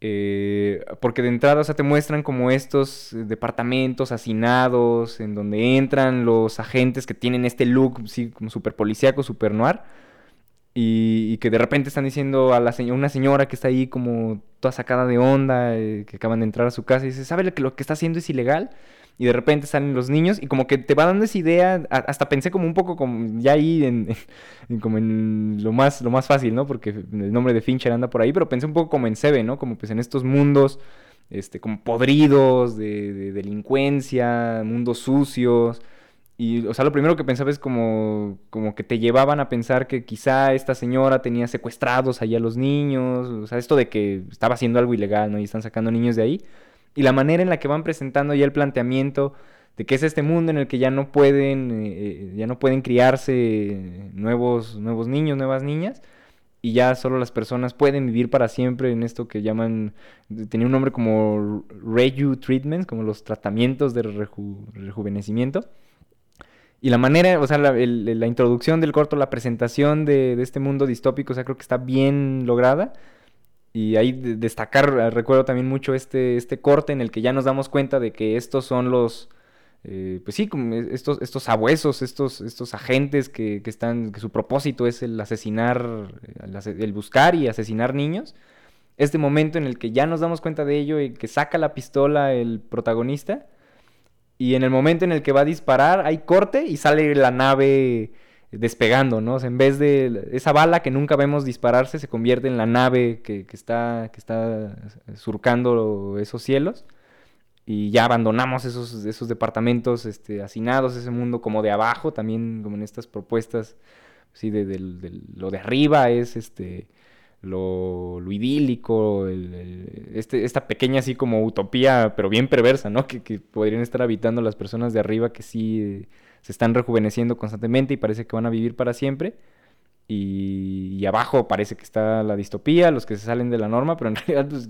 Eh, porque de entrada, o sea, te muestran como estos departamentos hacinados, en donde entran los agentes que tienen este look, sí, como super policíaco, super noir. Y, que de repente están diciendo a la señ- una señora que está ahí como toda sacada de onda, eh, que acaban de entrar a su casa, y dice, ¿sabe que lo que está haciendo es ilegal? Y de repente salen los niños y como que te va dando esa idea, hasta pensé como un poco como ya ahí en, como en lo más, lo más fácil, ¿no? Porque el nombre de Fincher anda por ahí, pero pensé un poco como en Seven, ¿no? Como pues en estos mundos, este, como podridos de delincuencia, mundos sucios, Y, o sea, lo primero que pensaba es como, como que te llevaban a pensar que quizá esta señora tenía secuestrados allá a los niños, o sea, esto de que estaba haciendo algo ilegal, ¿no? Y están sacando niños de ahí. Y la manera en la que van presentando ya el planteamiento de que es este mundo en el que ya no pueden, eh, eh, ya no pueden criarse nuevos, nuevos niños, nuevas niñas, y ya solo las personas pueden vivir para siempre en esto que llaman, tenía un nombre como Reju Treatments, como los tratamientos de reju- rejuvenecimiento. Y la manera, o sea, la, el- la introducción del corto, la presentación de, de este mundo distópico, o sea, creo que está bien lograda. Y ahí de- destacar, eh, recuerdo también mucho este, este corte en el que ya nos damos cuenta de que estos son los, eh, pues sí, estos, estos sabuesos, estos, estos agentes que, que están, que su propósito es el asesinar, eh, el buscar y asesinar niños. Este momento en el que ya nos damos cuenta de ello y que saca la pistola el protagonista. Y en el momento en el que va a disparar, hay corte y sale la nave despegando, ¿no? En vez de esa bala que nunca vemos dispararse, se convierte en la nave que, que está, que está surcando esos cielos. Y ya abandonamos esos, esos departamentos este, hacinados, ese mundo como de abajo, también como en estas propuestas, sí, de, del- lo de arriba es este lo, idílico, este, esta pequeña así como utopía, pero bien perversa, ¿no? Que, que podrían estar habitando las personas de arriba que sí eh, se están rejuveneciendo constantemente y parece que van a vivir para siempre. Y, abajo parece que está la distopía, los que se salen de la norma, pero en realidad pues,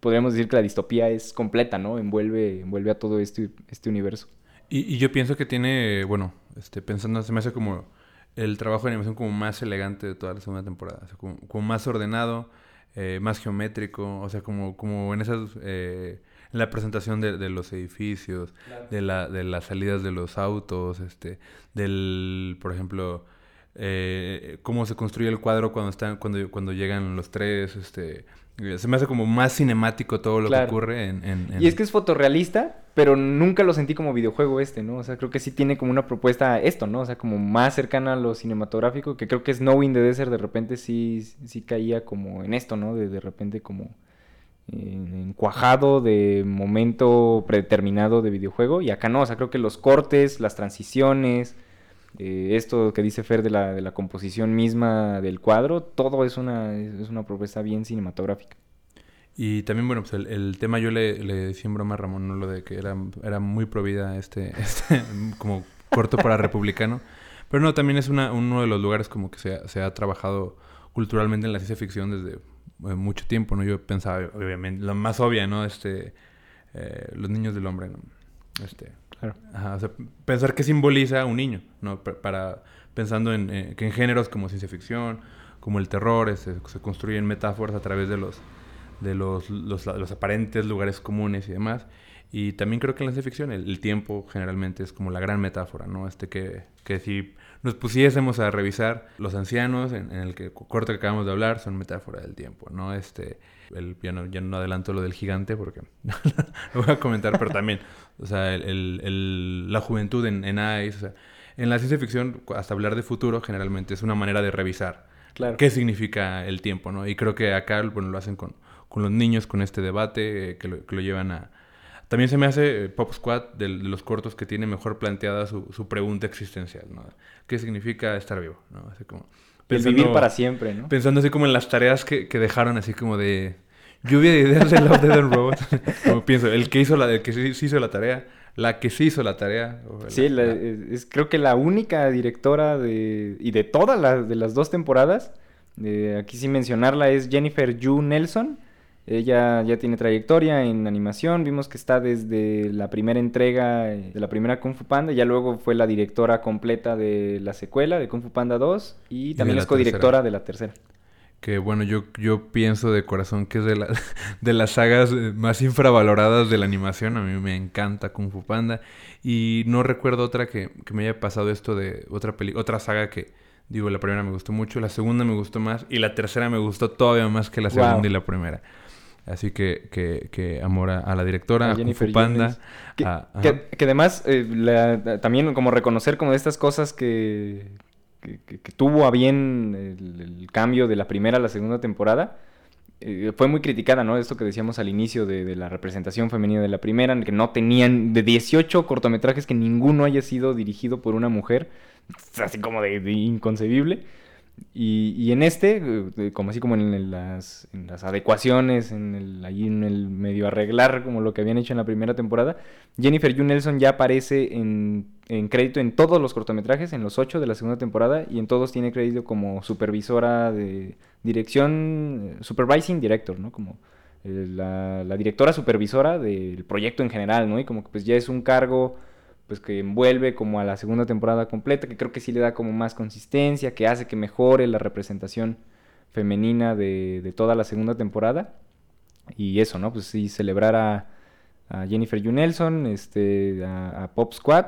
podríamos decir que la distopía es completa, ¿no? Envuelve, envuelve a todo este, este universo. Y, y yo pienso que tiene, bueno, este, pensando, se me hace como el trabajo de animación como más elegante de toda la segunda temporada. O sea, como, como más ordenado, eh, más geométrico, o sea, como, como en esas... eh, en la presentación de, de los edificios, de, la, de las salidas de los autos, este, del, por ejemplo, eh, cómo se construye el cuadro cuando están, cuando, cuando llegan los tres, este, se me hace como más cinemático todo lo Claro. que ocurre en, en- en- Y es que es fotorrealista, pero nunca lo sentí como videojuego este, ¿no? O sea, creo que sí tiene como una propuesta esto, ¿no? O sea, como más cercana a lo cinematográfico, que creo que Snow in the Desert de repente sí, sí caía como en esto, ¿no? De, de repente como eh, encuajado de momento predeterminado de videojuego. Y acá no, o sea, creo que los cortes, las transiciones, eh, esto que dice Fer de la, de la composición misma del cuadro, todo es una, es una propuesta bien cinematográfica. Y también, bueno, pues el, el tema yo le, le broma a Ramón, ¿no? Lo de que era, era muy provida este, este como corto para republicano. Pero no, también es una, uno de los lugares como que se, ha- se ha trabajado culturalmente en la ciencia ficción desde eh, mucho tiempo, ¿no? Yo pensaba, obviamente, lo más obvia, ¿no? Este, eh, los niños del hombre. Este, Pensar qué simboliza un niño, ¿no? Pa- Para, pensando en eh, que en géneros como ciencia ficción, como el terror, este, se construyen metáforas a través de los de los, los, los aparentes lugares comunes y demás. Y también creo que en la ciencia ficción el, tiempo generalmente es como la gran metáfora, ¿no? Este que, que si nos pusiésemos a revisar los ancianos, en, en el que corto que acabamos de hablar, son metáfora del tiempo, ¿no? Este, el, ya, no, ya no adelanto lo del gigante porque lo voy a comentar, pero también, o sea, el, el- el- la juventud en, en Ice, o sea, en la ciencia ficción, hasta hablar de futuro generalmente es una manera de revisar Claro. qué significa el tiempo, ¿no? Y creo que acá, bueno, lo hacen con, con los niños, con este debate, eh, que, lo, que lo llevan a... También se me hace eh, Pop Squad de, de los cortos que tiene mejor planteada su, su pregunta existencial, ¿no? ¿Qué significa estar vivo? ¿no? Así como... El vivir para siempre, ¿no? Pensando así como en las tareas que, que dejaron, así como de lluvia de ideas de Love, Death and Robots. como pienso, el que hizo la, el que sí, sí hizo la tarea, la que sí hizo la tarea. Sí, la- la- la- es, creo que la única directora de, y de todas las, de las dos temporadas, eh, aquí sin mencionarla, es Jennifer Yu Nelson. Ella ya tiene trayectoria en animación, vimos que está desde la primera entrega eh, de la primera Kung Fu Panda, ya luego fue la directora completa de la secuela de Kung Fu Panda 2 y también la es codirectora tercera. de la tercera. Que bueno, yo, yo pienso de corazón que es de, la- de las sagas más infravaloradas de la animación. A mí me encanta Kung Fu Panda. Y no recuerdo otra que, que me haya pasado esto de otra peli otra saga que, digo, la primera me gustó mucho, la segunda me gustó más y la tercera me gustó todavía más que la Wow. segunda y la primera. Así que, que, que amor a, a la directora, A Jennifer Panda. Que, a- que- que además eh, la- también como reconocer como de estas cosas que, que, tuvo a bien el, el cambio de la primera a la segunda temporada. eh, fue muy criticada, ¿no? Esto que decíamos al inicio de, de la representación femenina de la primera, en que no tenían de 18 cortometrajes que ninguno haya sido dirigido por una mujer, así como de, de inconcebible. Y, y en este, eh, como así como en, las, adecuaciones, en el, en el medio arreglar como lo que habían hecho en la primera temporada, Jennifer Yu Nelson ya aparece en, en crédito en todos los cortometrajes, en los ocho de la segunda temporada, y en todos tiene crédito como supervisora de dirección, eh, supervising director, ¿no? Como eh, la, la directora supervisora del proyecto en general, ¿no? Y como que pues ya es un cargo pues que envuelve como a la segunda temporada completa, que creo que sí le da como más consistencia, que hace que mejore la representación femenina de, de toda la segunda temporada. Y eso, ¿no? Pues sí, celebrar a, a Jennifer Yu Nelson, este, a, Pop Squad,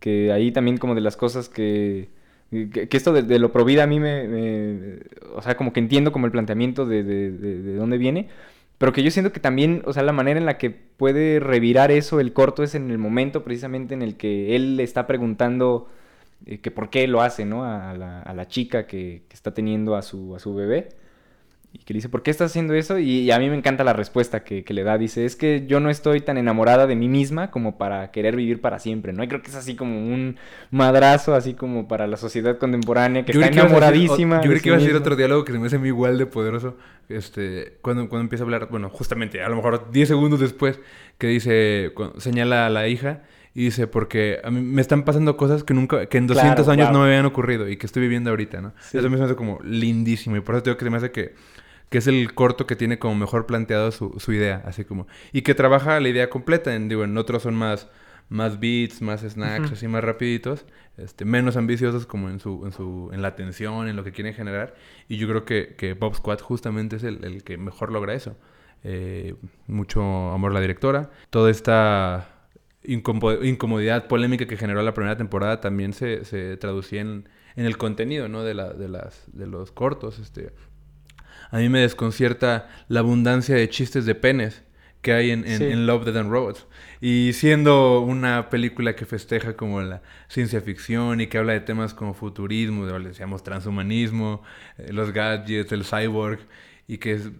que ahí también como de las cosas que... Que, esto de, lo provida a mí me, me- O sea, como que entiendo como el planteamiento de, de- de dónde viene, pero que yo siento que también, o sea, la manera en la que puede revirar eso el corto es en el momento precisamente en el que él le está preguntando eh, que por qué lo hace, ¿no? A, la, a la chica que, que está teniendo a su, a su bebé. Y que le dice, ¿por qué estás haciendo eso? Y, y a mí me encanta la respuesta que, que le da. Dice, es que yo no estoy tan enamorada de mí misma como para querer vivir para siempre, ¿no? Y creo que es así como un madrazo, así como para la sociedad contemporánea, que Yo está decir- enamoradísima. Yo creo que iba a decir otro diálogo que se me hace a mí igual de poderoso. Este, cuando, cuando empieza a hablar, bueno, justamente, a lo mejor 10 segundos después, que dice, señala a la hija y dice, porque a mí me están pasando cosas que nunca, que en 200 Claro, años no me habían ocurrido y que estoy viviendo ahorita, ¿no? Sí. Eso me hace como lindísimo y por eso tengo que se me hace que, que es el corto que tiene como mejor planteado su, su idea, así como, y que trabaja la idea completa, en, digo, en otros son más más beats, más snacks, así más rapiditos, este, menos ambiciosos como en su, en su, en la atención, en lo que quieren generar. Y yo creo que, que Bob Squad justamente es el, el que mejor logra eso. Eh, mucho amor a la directora. Toda esta incomodidad polémica que generó la primera temporada también se, se traducía en, en el contenido, ¿no? De, la, de, las, de los cortos. Este. A mí me desconcierta la abundancia de chistes de penes que hay en, en, Sí. en Love, Death and Robots. Y siendo una película que festeja como la ciencia ficción y que habla de temas como futurismo, de, decíamos, transhumanismo, eh, los gadgets, el cyborg, y que es,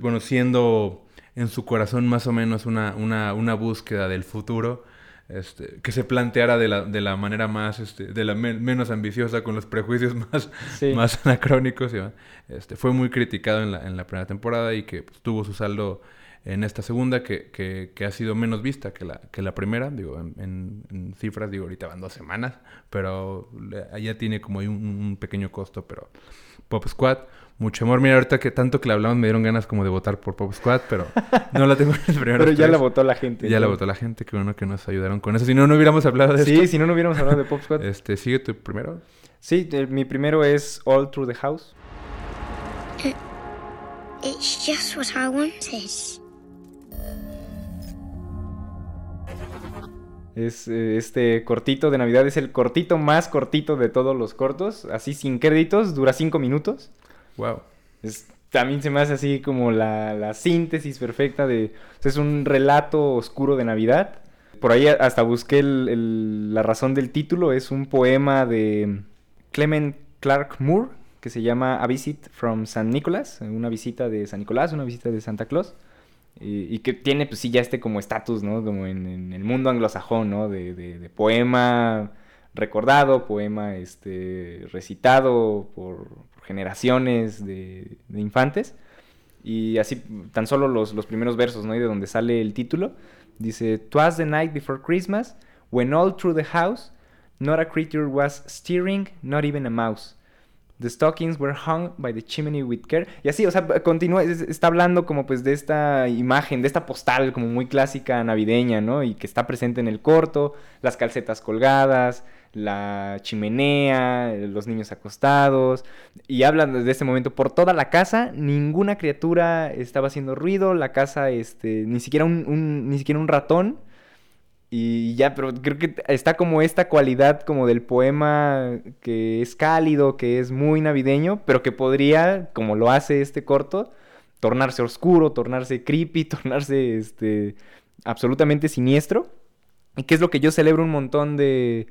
bueno, siendo en su corazón más o menos una, una, una búsqueda del futuro, este, que se planteara de la, de la manera más, este, de la men- menos ambiciosa, con los prejuicios más, Sí. más anacrónicos. y, Este, fue muy criticado en la, en la primera temporada y que pues, tuvo su saldo en esta segunda que, que, que ha sido menos vista que la, que la primera. Digo, en, en- en cifras, digo, ahorita van dos semanas, pero le- allá tiene como ahí un, un pequeño costo, pero Pop Squad, mucho amor. Mira, ahorita que tanto que la hablamos me dieron ganas como de votar por Pop Squad, pero no la tengo en el primer Pero ya la votó la gente. Ya la votó la gente, qué bueno que nos ayudaron con eso. Si no, no hubiéramos hablado de Sí, esto. si no, no hubiéramos hablado de Pop Squad. Este, sigue tu primero. Sí, el- mi primero es All Through the House. It's just what I wanted. Es eh, este cortito de Navidad, es el cortito más cortito de todos los cortos, así sin créditos, dura cinco minutos. Wow. Es, también se me hace así como la, la síntesis perfecta de... o sea, es un relato oscuro de Navidad. Por ahí hasta busqué el- el- la razón del título. Es un poema de Clement Clark Moore que se llama A Visit from San Nicholas. Una visita de San Nicolás, una visita de Santa Claus. Y, que tiene, pues sí, ya este como estatus, ¿no? Como en, el mundo anglosajón, ¿no? De, poema recordado, poema este, recitado por, generaciones de, de infantes. Y así, tan solo los, los primeros versos, ¿no? Y de donde sale el título. Dice, Twas the night before Christmas, when all through the house, not a creature was stirring, not even a mouse. The stockings were hung by the chimney with care. Y así, o sea, continúa, es- está hablando como pues de esta imagen, de esta postal como muy clásica navideña, ¿no? Y que está presente en el corto, las calcetas colgadas, la chimenea, los niños acostados. Y hablan desde ese momento por toda la casa, ninguna criatura estaba haciendo ruido, la casa, este, ni siquiera un, un- ni siquiera un ratón. Y ya, pero creo que está como esta cualidad como del poema que es cálido, que es muy navideño, pero que podría, como lo hace este corto, tornarse oscuro, tornarse creepy, tornarse este absolutamente siniestro. Y que es lo que yo celebro un montón de,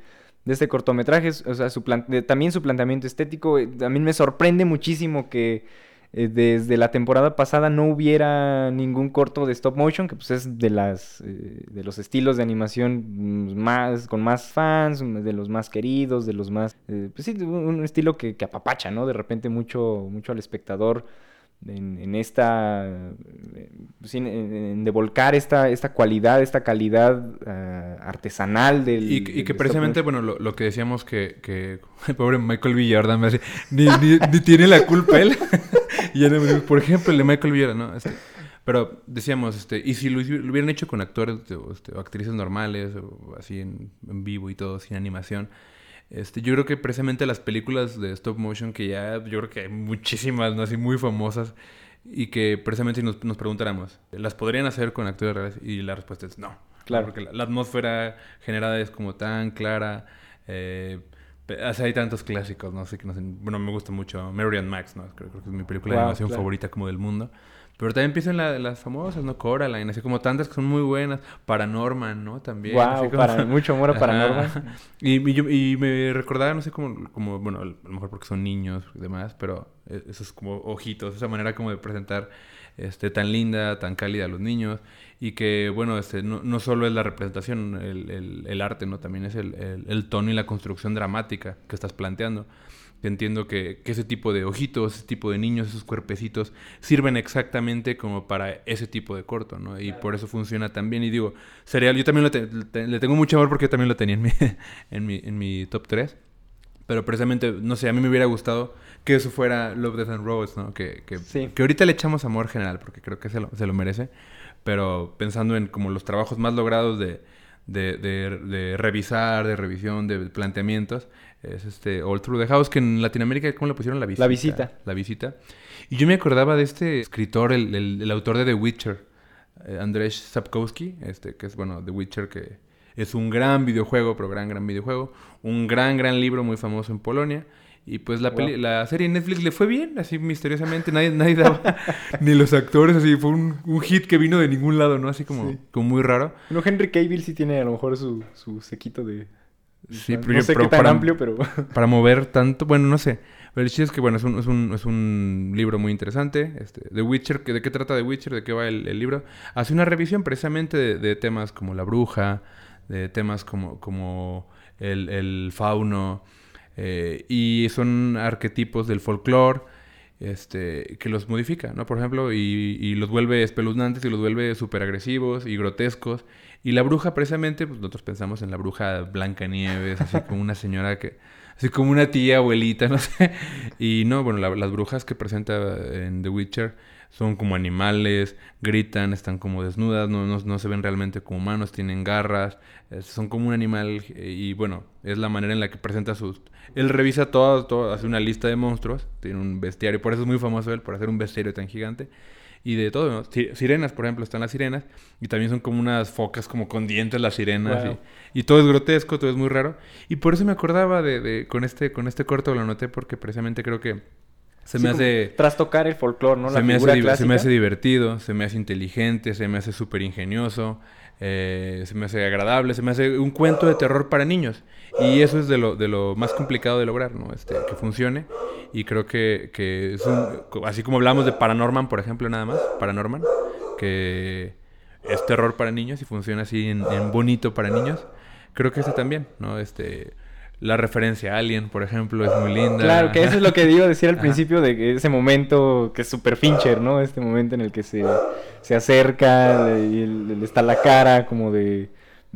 de este cortometraje, o sea, su también su planteamiento estético, eh, también me sorprende muchísimo que eh, desde la temporada pasada no hubiera ningún corto de stop motion, que pues es de las eh, de los estilos de animación más con más fans, de los más queridos, de los más eh, pues sí, un, estilo que, que apapacha, ¿no? De repente mucho mucho al espectador en, en esta eh, en, en de volcar esta, esta cualidad, esta calidad eh, artesanal del Y, y del que precisamente, bueno, lo, lo que decíamos que, que el pobre Michael Villardan me hace, ni, ni, ni tiene la culpa él. y ya no por ejemplo, el de Michael Villardan, ¿no? Este, pero decíamos, este, y si lo, lo hubieran hecho con actores o, este, o actrices normales, o así en, en vivo y todo, sin animación, este, yo creo que precisamente las películas de stop motion, que ya, yo creo que hay muchísimas, ¿no? Así muy famosas, y que precisamente nos, nos preguntáramos, ¿las podrían hacer con actores reales? Y la respuesta es no. Claro. Porque la, la atmósfera generada es como tan clara. Eh, o sea, hay tantos clásicos, no sé, que no sé. Bueno, me gusta mucho Mary and Max, ¿no? Creo, creo que es mi película de Wow, animación claro. favorita como del mundo. Pero también empiezan la- las famosas, ¿no? Coraline, así como tantas que son muy buenas. Paranorman, ¿no? También. Guau, así como- para- mucho amor a. Paranorman. Y, y yo- y me recordaba, no sé, como, como, bueno, a lo mejor porque son niños y demás, pero eh, esos como ojitos, esa manera como de presentar este, tan linda, tan cálida a los niños. Y que, bueno, este, no, no solo es la representación, el, el- el arte, ¿no? También es el, el- tono y la construcción dramática que estás planteando. Entiendo que, que ese tipo de ojitos, ese tipo de niños, esos cuerpecitos, sirven exactamente como para ese tipo de corto, ¿no? Y por eso funciona tan bien. Y digo, Serial, yo también lo te- te- le tengo mucho amor porque yo también lo tenía en mi, en mi, en mi top 3. Pero precisamente, no sé, a mí me hubiera gustado que eso fuera Love, Death and Robots, ¿no? Que, que, Sí. que ahorita le echamos amor general porque creo que se lo, se lo merece. Pero pensando en como los trabajos más logrados de, de, de- de revisar, de revisión, de planteamientos, es este All Through the House, que en Latinoamérica, ¿cómo le pusieron? La visita. La Visita. La visita. Y yo me acordaba de este escritor, el, el- el autor de The Witcher, eh, Andrzej Sapkowski, este, que es, bueno, The Witcher, que es un gran videojuego, pero gran, gran videojuego. Un gran, gran libro muy famoso en Polonia. Y pues la, peli- Wow. la serie en Netflix le fue bien, así misteriosamente. Nadie, nadie daba, ni los actores, así. Fue un, un hit que vino de ningún lado, ¿no? Así como, Sí. como muy raro. No, Henry Cavill sí tiene a lo mejor su, su sequito de... Sí, no pero yo- sé pero qué tan para- amplio, pero... para mover tanto, bueno, no sé. Pero el chiste es que, bueno, es un, es un, es un libro muy interesante. Este, The Witcher, que- ¿de qué trata The Witcher? ¿De qué va el, el libro? Hace una revisión precisamente de, de temas como la bruja, de temas como, como el, el fauno, eh, y son arquetipos del folclore. Este, que los modifica, ¿no? Por ejemplo, y, los vuelve espeluznantes y los vuelve súper agresivos y grotescos. Y la bruja, precisamente, pues nosotros pensamos en la bruja Blancanieves, así como una señora que, así como una tía, abuelita, no sé. Y no, bueno, la- las brujas que presenta en The Witcher son como animales, gritan, están como desnudas, no, no, no se ven realmente como humanos, tienen garras, eh, son como un animal eh, y bueno, es la manera en la que presenta sus... Él revisa todo, todo, hace una lista de monstruos, tiene un bestiario, por eso es muy famoso él, por hacer un bestiario tan gigante. Y de todo, Sirenas, por ejemplo, están las sirenas. Y también son como unas focas como con dientes las sirenas. Wow. Y, y todo es grotesco, todo es muy raro. Y por eso me acordaba de, de- con este con este corto, lo noté porque precisamente creo que se Sí, me hace... Trastocar el folclore, ¿no? Se la me, hace, di- se clásica. me hace divertido, se me hace inteligente, se me hace súper ingenioso, eh, se me hace agradable, se me hace un cuento de terror para niños. Y eso es de lo, de lo más complicado de lograr, ¿no? Este, que funcione. Y creo que, que es un... Así como hablamos de Paranorman, por ejemplo, nada más. Paranorman. Que es terror para niños y funciona así en, en bonito para niños. Creo que este también, ¿no? Este... La referencia a Alien, por ejemplo, es muy linda. Claro, que eso es lo que iba a decir al Ajá. principio de ese momento que es super Fincher, ¿no? Este momento en el que se, se acerca y el- está la cara como de...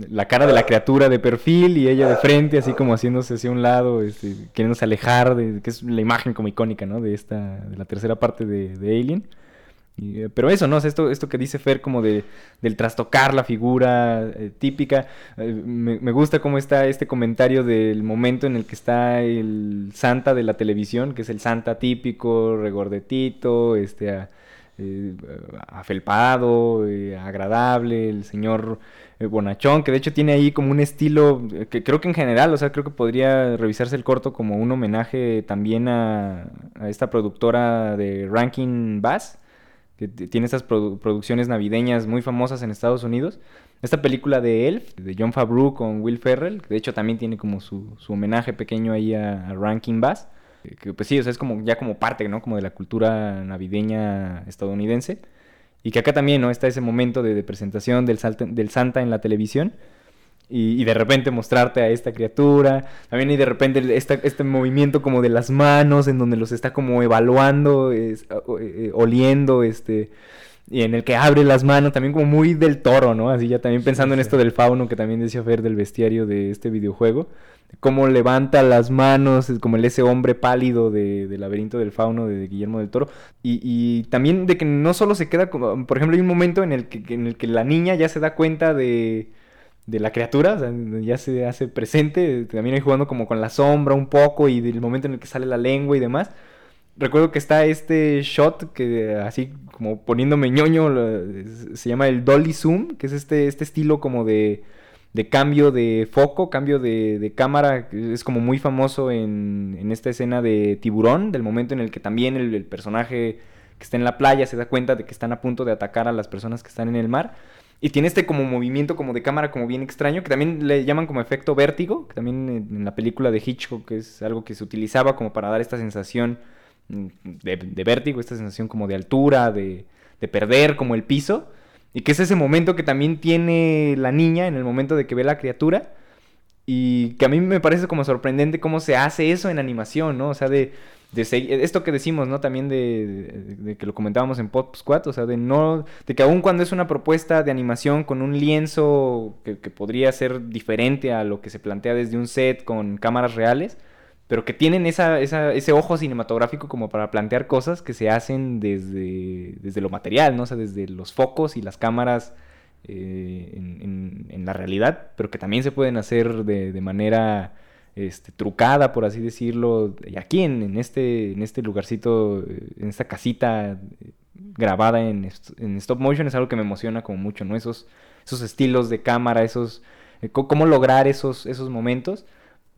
La cara de la criatura de perfil y ella de frente, así como haciéndose hacia un lado, este, queriéndose alejar, de, que es la imagen como icónica, ¿no? De esta, de la tercera parte de, de Alien. Eh, pero eso, ¿no? O sea, esto, esto que dice Fer como de, del trastocar la figura eh, típica, eh, me, me gusta cómo está este comentario del momento en el que está el Santa de la televisión, que es el Santa típico, regordetito, este, a- afelpado, agradable, el señor bonachón, que de hecho tiene ahí como un estilo que creo que en general, o sea, creo que podría revisarse el corto como un homenaje también a, a esta productora de Rankin Bass que tiene estas produ- producciones navideñas muy famosas en Estados Unidos. Esta película de Elf, de John Favreau con Will Ferrell, que de hecho también tiene como su, su homenaje pequeño ahí a, a Rankin Bass. que, que, pues sí, o sea, es como ya como parte, ¿no? Como de la cultura navideña estadounidense. Y que acá también, ¿no? Está ese momento de, presentación del Santa en la televisión. Y, y de repente mostrarte a esta criatura. También y de repente esta- este movimiento como de las manos en donde los está como evaluando, es- eh, oliendo, este... Y en el que abre las manos, también como muy del toro, ¿no? Así ya también pensando en esto del fauno que también decía Fer del bestiario de este videojuego. Cómo levanta las manos, como el ese hombre pálido de, del laberinto del fauno de, Guillermo del Toro. Y, y también de que no solo se queda como... Por ejemplo, hay un momento en el que, que- en el que la niña ya se da cuenta de, de la criatura, o ya se hace presente. También ahí jugando como con la sombra un poco y del momento en el que sale la lengua y demás. Recuerdo que está este shot que así como poniéndome ñoño, se llama el dolly zoom, que es este, este estilo como de, de cambio de foco, cambio de, cámara, es como muy famoso en, en esta escena de Tiburón, del momento en el que también el personaje que está en la playa se da cuenta de que están a punto de atacar a las personas que están en el mar. Y tiene este como movimiento como de cámara como bien extraño, que también le llaman como efecto vértigo, que también en, la película de Hitchcock que es algo que se utilizaba como para dar esta sensación mm, de, de vértigo, esta sensación como de altura, de, de perder como el piso. Y que es ese momento que también tiene la niña en el momento de que ve la criatura. Y que a mí me parece como sorprendente cómo se hace eso en animación, ¿no? O sea, de, segui- esto que decimos, ¿no? También de, de- que lo comentábamos en Pop Squad, o sea, de no, de que aun cuando es una propuesta de animación con un lienzo que, podría ser diferente a lo que se plantea desde un set con cámaras reales, pero que tienen ese ojo cinematográfico como para plantear cosas que se hacen desde, desde lo material, ¿no? O sea, desde los focos y las cámaras eh, en, en- en la realidad, pero que también se pueden hacer de, de manera este, trucada, por así decirlo. Y aquí en, en este, en este lugarcito, eh, en esta casita eh, grabada en, en stop motion es algo que me emociona como mucho, ¿no? Esos, esos estilos de cámara, esos... eh, cómo lograr esos, esos momentos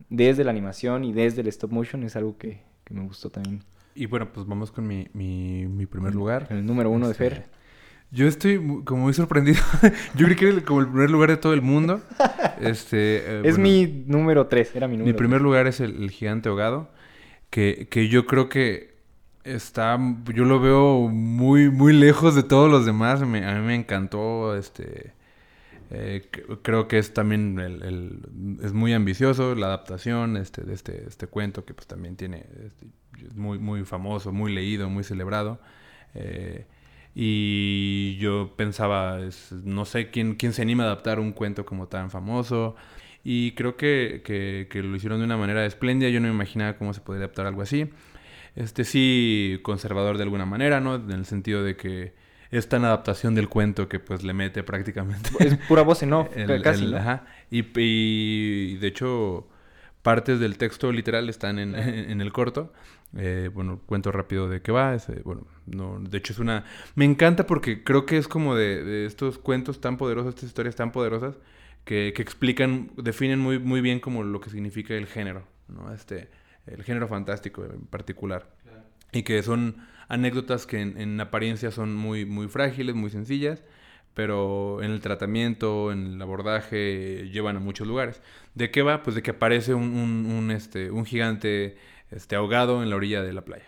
desde la animación y desde el stop motion es algo que, que me gustó también. Y bueno, pues vamos con mi, mi, mi primer lugar. El número uno de Este, Fer. Yo estoy como muy sorprendido. Yo creí que era como el primer lugar de todo el mundo. Este, eh, es bueno, mi número tres, era mi número Mi primer lugar es el, el gigante ahogado. Que, que yo creo que está. Yo lo veo muy, muy lejos de todos los demás. Me- a mí me encantó. Este. eh, creo que es también el, el- es muy ambicioso la adaptación este, de este, este cuento que pues también tiene este, es muy muy famoso muy leído muy celebrado Eh, y yo pensaba es- no sé quién quién se anima a adaptar un cuento como tan famoso y creo que, que- que lo hicieron de una manera espléndida yo no me imaginaba cómo se podría adaptar algo así este sí conservador de alguna manera no en el sentido de que es tan adaptación del cuento que pues le mete prácticamente Es pura voz en off, el- casi, el- ¿no? ajá. Y, y, de hecho, partes del texto literal están en, en el corto. Eh, bueno, cuento rápido de qué va. es, eh, bueno, no, de hecho es una... Me encanta porque creo que es como de, de estos cuentos tan poderosos, estas historias tan poderosas, que, que explican, definen muy, muy bien como lo que significa el género, ¿no? Este, el género fantástico en particular. Y que son anécdotas que en, en apariencia son muy, muy frágiles, muy sencillas, pero en el tratamiento, en el abordaje, llevan a muchos lugares. ¿De qué va? Pues de que aparece un, un, un, este, un gigante este, ahogado en la orilla de la playa.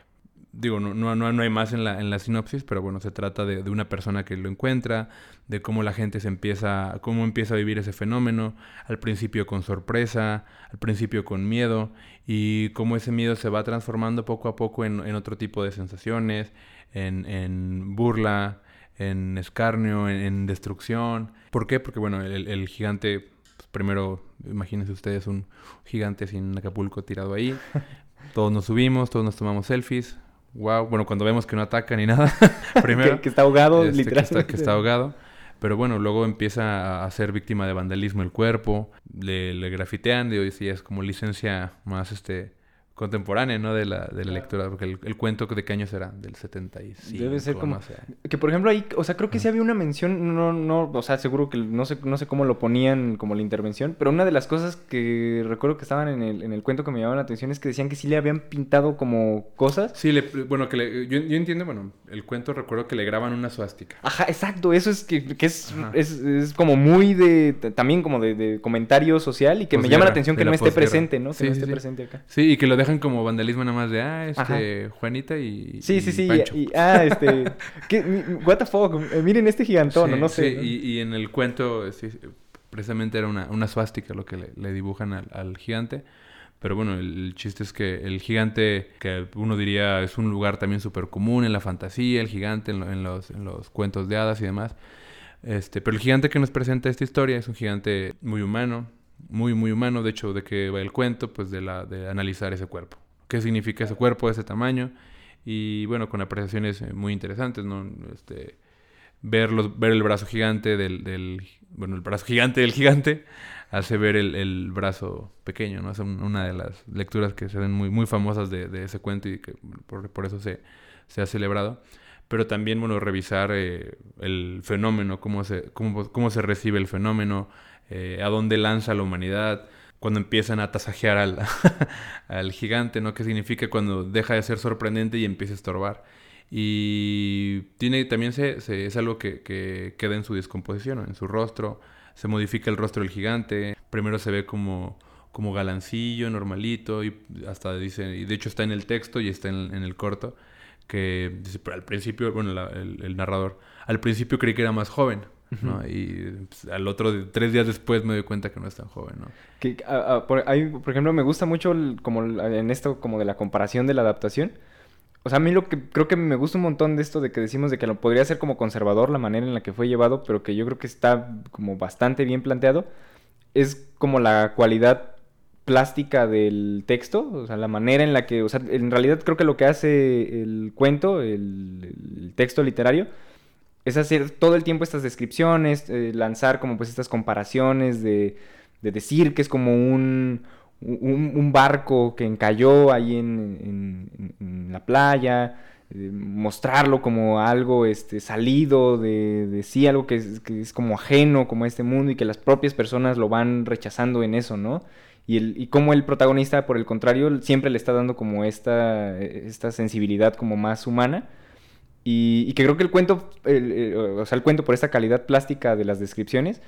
Digo, no, no, no, hay más en la, en la sinopsis, pero bueno, se trata de, de una persona que lo encuentra, de cómo la gente se empieza, cómo empieza a vivir ese fenómeno, al principio con sorpresa, al principio con miedo, y cómo ese miedo se va transformando poco a poco en, en otro tipo de sensaciones, en, en burla, en escarnio, en, en destrucción. ¿Por qué? Porque bueno, el, el gigante, pues, primero, imagínense ustedes un gigante sin Acapulco tirado ahí. Todos nos subimos, todos nos tomamos selfies. Wow, bueno, cuando vemos que no ataca ni nada, primero. que, que está ahogado, este, que literalmente. está, que está ahogado. Pero bueno, luego empieza a- ser víctima de vandalismo el cuerpo, le, le grafitean, digo, y es como licencia más este contemporánea, ¿no? De la, de la lectura, porque el, el cuento de qué año será, del 75. Debe ser como... Que por ejemplo ahí, o sea, creo que sí había una mención, no, no, o sea, seguro que no sé, no sé cómo lo ponían como la intervención, pero una de las cosas que recuerdo que estaban en el, en el cuento que me llamaban la atención es que decían que sí le habían pintado como cosas. Sí, le- bueno, que le- yo, yo entiendo, bueno, el cuento recuerdo que le graban una suástica. Ajá, exacto, eso es que, que es, es, es como muy de, también como de, de comentario social y que me llama la atención que no esté presente, ¿no? Que Sí, no esté sí. presente acá. Sí, y que lo dejan como vandalismo nada más de, ah, este, Juanita y. Sí, sí, sí. Y, y- ah, este. ¿qué, what the fuck? Eh, miren este gigantón, Sí, no sé. sí, y, y en el cuento, sí, precisamente era una, una suástica lo que le, le dibujan al, al gigante. Pero bueno, el, el chiste es que el gigante, que uno diría es un lugar también súper común en la fantasía, el gigante en, lo- en los, en los cuentos de hadas y demás. Este, pero el gigante que nos presenta esta historia es un gigante muy humano, muy, muy humano. De hecho, ¿de qué va el cuento? Pues de, la, de analizar ese cuerpo. ¿Qué significa ese cuerpo ese tamaño? Y bueno, con apreciaciones eh, muy interesantes, ¿no? Este, ver, los, ver el brazo gigante del, del- Bueno, el brazo gigante del gigante hace ver el, el brazo pequeño, ¿no? Es un- una de las lecturas que se ven muy, muy famosas de, de ese cuento y que por, por eso se, se ha celebrado. Pero también, bueno, revisar eh, el fenómeno, cómo se, cómo, cómo se recibe el fenómeno, eh, a dónde lanza la humanidad, cuando empiezan a tasajear al, al gigante, ¿no? ¿Qué significa cuando deja de ser sorprendente y empieza a estorbar? Y tiene también se, es algo que, que queda en su descomposición, en su rostro. Se modifica el rostro del gigante. Primero se ve como, como galancillo, normalito, y hasta dice, y de hecho está en el texto y está en, el corto, que dice, pero al principio, bueno, el, el narrador, al principio creí que era más joven, ¿no? Y pues, al otro, tres días después me doy cuenta que no es tan joven, ¿no? Que, ah, por, hay- por ejemplo, me gusta mucho el- como el- en esto como de la comparación de la adaptación. O sea, a mí lo que creo que me gusta un montón de esto de que decimos de que lo podría ser como conservador la manera en la que fue llevado, pero que yo creo que está como bastante bien planteado, es como la cualidad plástica del texto, o sea, la manera en la que, o sea, en realidad creo que lo que hace el cuento, el, el texto literario, es hacer todo el tiempo estas descripciones, eh, lanzar como pues estas comparaciones de, de decir que es como un, barco que encalló ahí en, la playa, eh, mostrarlo como algo este, salido de, de sí, algo que es, que es como ajeno como a este mundo y que las propias personas lo van rechazando en eso, ¿no? Y, el, y como el protagonista, por el contrario, siempre le está dando como esta, esta sensibilidad como más humana. Y, que creo que el cuento, o sea, el cuento por esta calidad plástica de las descripciones,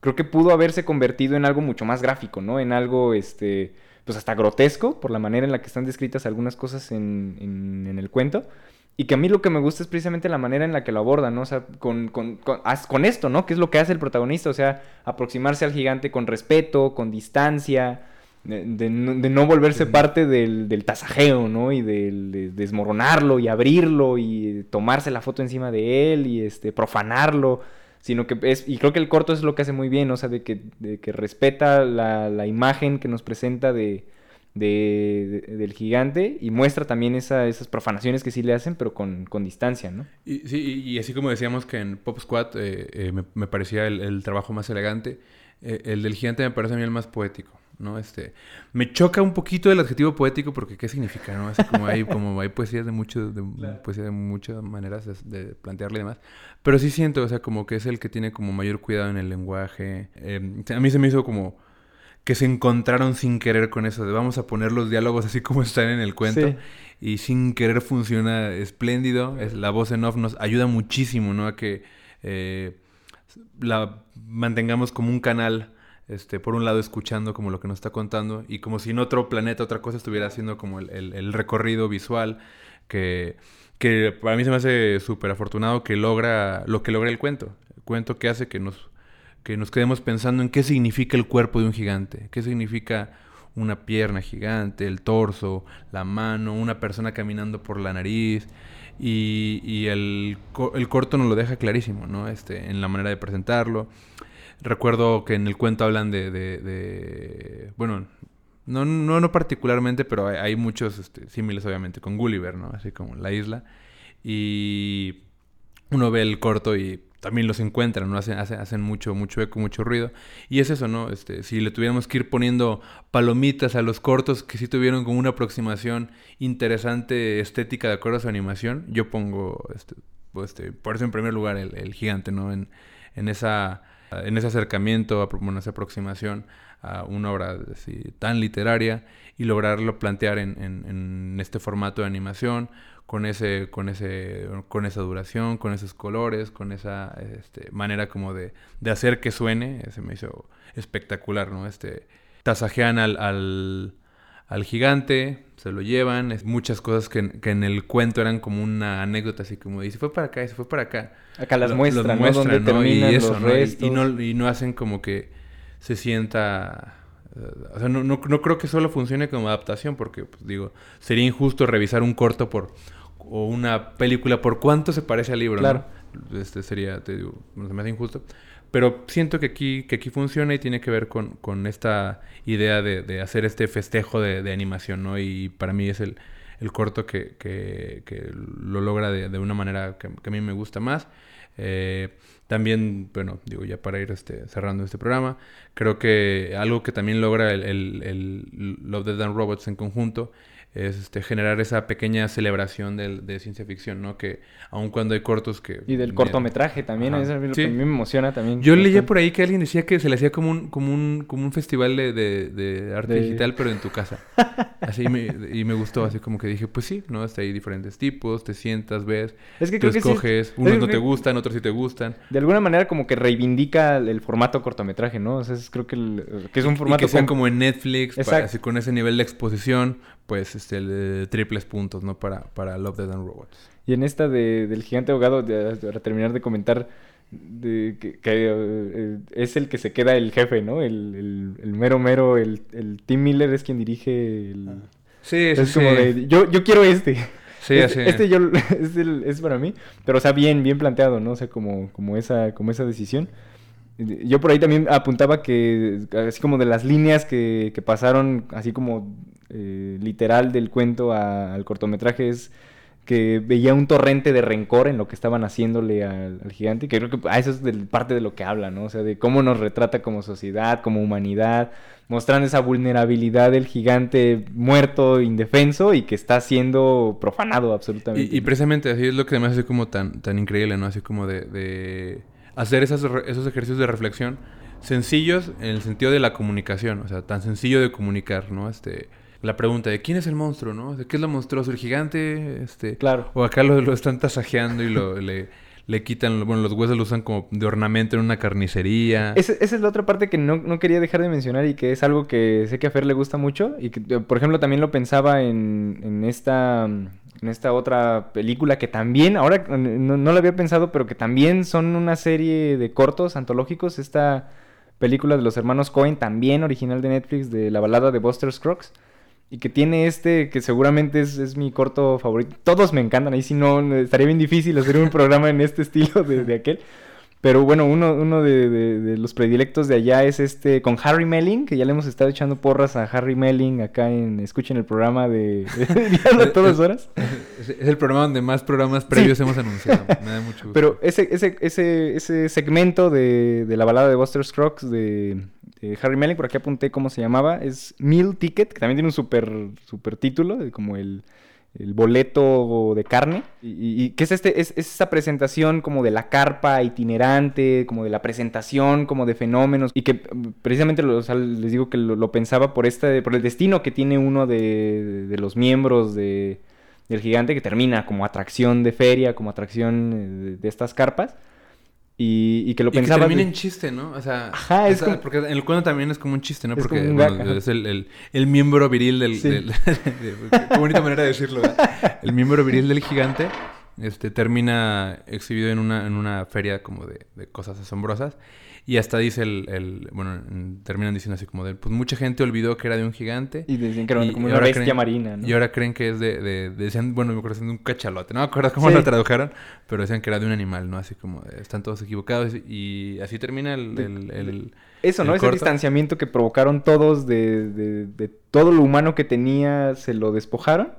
creo que pudo haberse convertido en algo mucho más gráfico, ¿no? En algo, este, pues hasta grotesco, por la manera en la que están descritas algunas cosas en, en- el cuento. Y que a mí lo que me gusta es precisamente la manera en la que lo abordan, ¿no? O sea, con, con, con, con esto, ¿no? Que es lo que hace el protagonista, o sea, aproximarse al gigante con respeto, con distancia, de, de no, de no volverse parte del, del tasajeo, ¿no? Y del, de desmoronarlo y abrirlo y tomarse la foto encima de él y este, profanarlo, sino que es, y creo que el corto es lo que hace muy bien, o sea, de que, de que respeta la, la imagen que nos presenta de, de- de- del gigante y muestra también esa- esas profanaciones que sí le hacen, pero con, con distancia, ¿no? Y, sí, y y así como decíamos que en Pop Squad eh, eh, me, me parecía el, el trabajo más elegante, eh, el del gigante me parece a mí el más poético, ¿no? Este, me choca un poquito el adjetivo poético porque ¿qué significa, no? Así como hay, como hay poesías de, muchos de, poesía de muchas maneras de, de plantearle y demás. Pero sí siento, o sea, como que es el que tiene como mayor cuidado en el lenguaje. Eh, a mí se me hizo como que se encontraron sin querer con eso de vamos a poner los diálogos así como están en el cuento Sí. y sin querer funciona espléndido. Es, la voz en off nos ayuda muchísimo, ¿no? A que eh, la mantengamos como un canal, este, por un lado escuchando como lo que nos está contando y como si en otro planeta, otra cosa estuviera haciendo como el, el- recorrido visual que, que para mí se me hace súper afortunado que logra lo que logra el cuento. El cuento que hace que nos que nos quedemos pensando en qué significa el cuerpo de un gigante, qué significa una pierna gigante, el torso, la mano, una persona caminando por la nariz. Y, y el, el corto nos lo deja clarísimo, ¿no? Este, en la manera de presentarlo. Recuerdo que en el cuento hablan de... de- de- bueno, no, no, no particularmente, pero hay, muchos este, símiles, obviamente, con Gulliver, ¿no? Así como la isla. Y uno ve el corto y también los encuentran, ¿no? Hacen, hacen, hacen mucho, mucho eco, mucho ruido. Y es eso, ¿no? Este, si le tuviéramos que ir poniendo palomitas a los cortos que sí tuvieron como una aproximación interesante, estética de acuerdo a su animación, yo pongo, este, pues, este, por eso en primer lugar el, el gigante, ¿no? En, en esa en ese acercamiento, bueno, esa aproximación a una obra así, tan literaria y lograrlo plantear en, en- en este formato de animación, con ese, con ese, con esa duración, con esos colores, con esa este, manera como de, de hacer que suene, se me hizo espectacular, ¿no? Este, tasajean al, al, al gigante, se lo llevan, es muchas cosas que, que en el cuento eran como una anécdota, así como, y se fue para acá, y se fue para acá. Acá las Lo- muestran, los ¿no? y eso, los ¿no? Y- restos. Y, no, y no hacen como que se sienta... eh, O sea, no, no, no creo que solo funcione como adaptación, porque, pues, digo, sería injusto revisar un corto por o una película por cuánto se parece al libro, Claro. ¿no? Este sería, te digo, se me hace injusto. Pero siento que aquí, que aquí funciona y tiene que ver con, con esta idea de, de hacer este festejo de, de animación, ¿no? Y para mí es el, el corto que, que, que lo logra de, de una manera que, a mí me gusta más. Eh, también, bueno, digo, ya para ir este, cerrando este programa, creo que algo que también logra el, el, Love, Death and Robots en conjunto es este, generar esa pequeña celebración del- de ciencia ficción, ¿no? Que aun cuando hay cortos que... Y del me- cortometraje también, Ajá. eso es lo Sí. que a mí me emociona también. Yo leía por ahí que alguien decía que se le hacía como un, como un, como un festival de, de- de arte De- digital, pero en tu casa. Así me, y me gustó, así como que dije, pues sí, ¿no? Hasta hay diferentes tipos, te sientas, ves, Es que tú creo que sí- escoges, es unos no que- te gustan, otros sí te gustan. De alguna manera como que reivindica el, formato cortometraje, ¿no? O sea, es- creo que, el- que es un Y formato que sea com- como en Netflix, pa- Exacto. así con ese nivel de exposición, pues este, el de triples puntos, ¿no? Para, para Love, Death and Robots. Y en esta de, del gigante ahogado, de- para terminar de comentar, de, que, que, eh, es el que se queda el jefe, ¿no? El, el- el mero mero, el, el Tim Miller es quien dirige el... Sí, es como de, yo, yo quiero este. Sí, este, así. este yo, es, el- es para mí, pero o sea, bien, bien planteado, ¿no? O sea, como, como, esa, como esa decisión. Yo por ahí también apuntaba que, así como de las líneas que, que pasaron, así como eh, literal del cuento a- al cortometraje, es que veía un torrente de rencor en lo que estaban haciéndole al, al gigante, que creo que ah, eso es parte de lo que habla, ¿no? O sea, de cómo nos retrata como sociedad, como humanidad, mostrando esa vulnerabilidad del gigante muerto, indefenso y que está siendo profanado absolutamente. Y, y precisamente así es lo que me hace como tan, tan increíble, ¿no? Así como de, de hacer esas, esos ejercicios de reflexión sencillos en el sentido de la comunicación, o sea, tan sencillo de comunicar, ¿no? Este, la pregunta de quién es el monstruo, ¿no? Qué es lo monstruoso, el gigante, este, Claro. o acá lo, lo están tasajeando y lo, le, le quitan, bueno, los huesos lo usan como de ornamento en una carnicería. Esa, es la otra parte que no, no quería dejar de mencionar y que es algo que sé que a Fer le gusta mucho y que, eh, por ejemplo, también lo pensaba en, en esta, en esta otra película que también, ahora no, no lo había pensado, pero que también son una serie de cortos antológicos, esta película de los hermanos Cohen, también original de Netflix, de la balada de Buster Scruggs. Y que tiene este, que seguramente es, es mi corto favorito. Todos me encantan, ahí si no, estaría bien difícil hacer un programa en este estilo de, de aquel. Pero bueno, uno, uno de, de- de los predilectos de allá es este con Harry Melling, que ya le hemos estado echando porras a Harry Melling acá en Escuchen el programa de, de a todas horas. Es, es el programa donde más programas previos hemos anunciado. Me da mucho gusto. Pero ese, ese, ese, ese segmento de, de la balada de Buster Scruggs de, de Harry Melling, por aquí apunté cómo se llamaba, es Meal Ticket, que también tiene un super, título, como el, el boleto de carne. Y, que es, este, es, es esa presentación como de la carpa itinerante, como de la presentación, como de fenómenos. Y que mm, precisamente lo- les digo que lo, pensaba por, este, por el destino que tiene uno de, de los miembros de, del gigante, que termina como atracción de feria, como atracción eh, de estas carpas. Y, y que lo Y que pensaba... termina de- en chiste, ¿no? O sea, Ajá, es o sea, como- porque en el cuento también es como un chiste, ¿no? Porque bueno, es el, el, el miembro viril del... Sí. del- de- qué bonita manera de decirlo, ¿verdad? El miembro viril del gigante este, termina exhibido en una, en una feria como de, de cosas asombrosas. Y hasta dice el... el- bueno, en- terminan diciendo así como de... Pues mucha gente olvidó que era de un gigante. Y decían que era como una bestia creen- marina, ¿no? Y ahora creen que es de, de- de- decían, bueno, me acuerdo de un cachalote, no me acuerdo cómo Sí. lo tradujeron, pero decían que era de un animal, ¿no? Así como, de, están todos equivocados y así termina el... el- el- Eso, ¿no? el Ese corto. distanciamiento que provocaron todos de, de- de todo lo humano que tenía, se lo despojaron.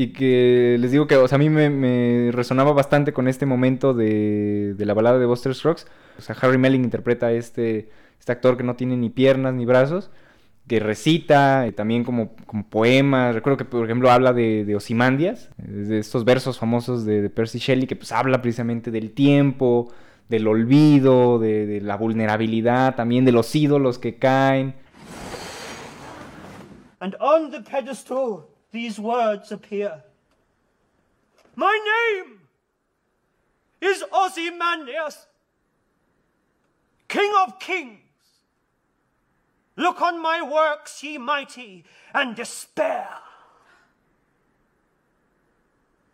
Y que les digo que, a mí me, resonaba bastante con este momento de, la balada de Buster Scruggs. O sea, Harry Melling interpreta a este, este actor que no tiene ni piernas ni brazos, que recita también como, poemas. Recuerdo que, por ejemplo, habla de, Osimandias, eh, de estos versos famosos de, Percy Shelley, que pues habla precisamente del tiempo, del olvido, de, de la vulnerabilidad, también de los ídolos que caen. and on the pedestal these words appear My name is Ozymandias, King of Kings, Look on my works, ye mighty, and despair.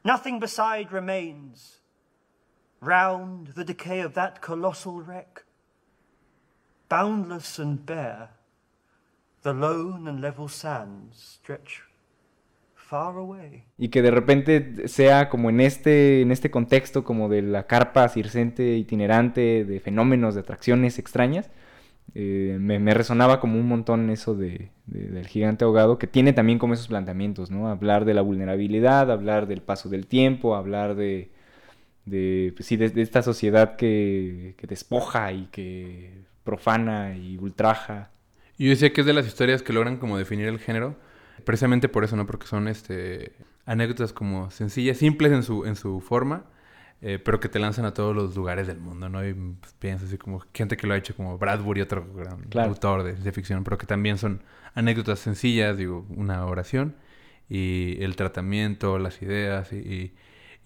Nothing beside remains. Round the decay of that colossal wreck, boundless and bare, the lone and level sands stretch far away. Y que de repente sea como en este, en este contexto como de la carpa circense itinerante, de fenómenos, de atracciones extrañas, eh, me, me, resonaba como un montón eso de, de, del gigante ahogado, que tiene también como esos planteamientos, ¿no? Hablar de la vulnerabilidad, hablar del paso del tiempo, hablar de, de, pues sí, de, de esta sociedad que, que, despoja y que profana y ultraja. Yo decía que es de las historias que logran como definir el género, precisamente por eso, ¿no? Porque son este, anécdotas como sencillas, simples en su, en su forma, eh, pero que te lanzan a todos los lugares del mundo, ¿no? Y pues, piensas así como gente que lo ha hecho como Bradbury, otro gran claro. autor de, de, ficción, pero que también son anécdotas sencillas, digo, una oración, y el tratamiento, las ideas y, y,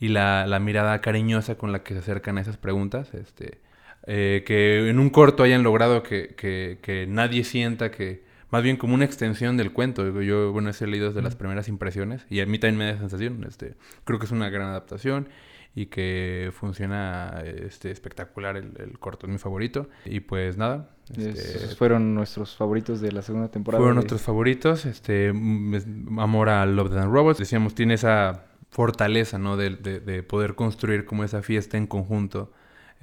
y la, la, mirada cariñosa con la que se acercan a esas preguntas, este, eh, que en un corto hayan logrado que, que, que, nadie sienta que, más bien como una extensión del cuento. Yo, bueno, ese he leído desde las primeras impresiones y a mí también me da sensación. Este, creo que es una gran adaptación y que funciona este, espectacular el, el, corto, es mi favorito. Y pues nada. Este, Esos fueron nuestros favoritos de la segunda temporada. Fueron de... nuestros favoritos. Este, Amor a Love and Robots. Decíamos, tiene esa fortaleza, ¿no? De, de, de, poder construir como esa fiesta en conjunto.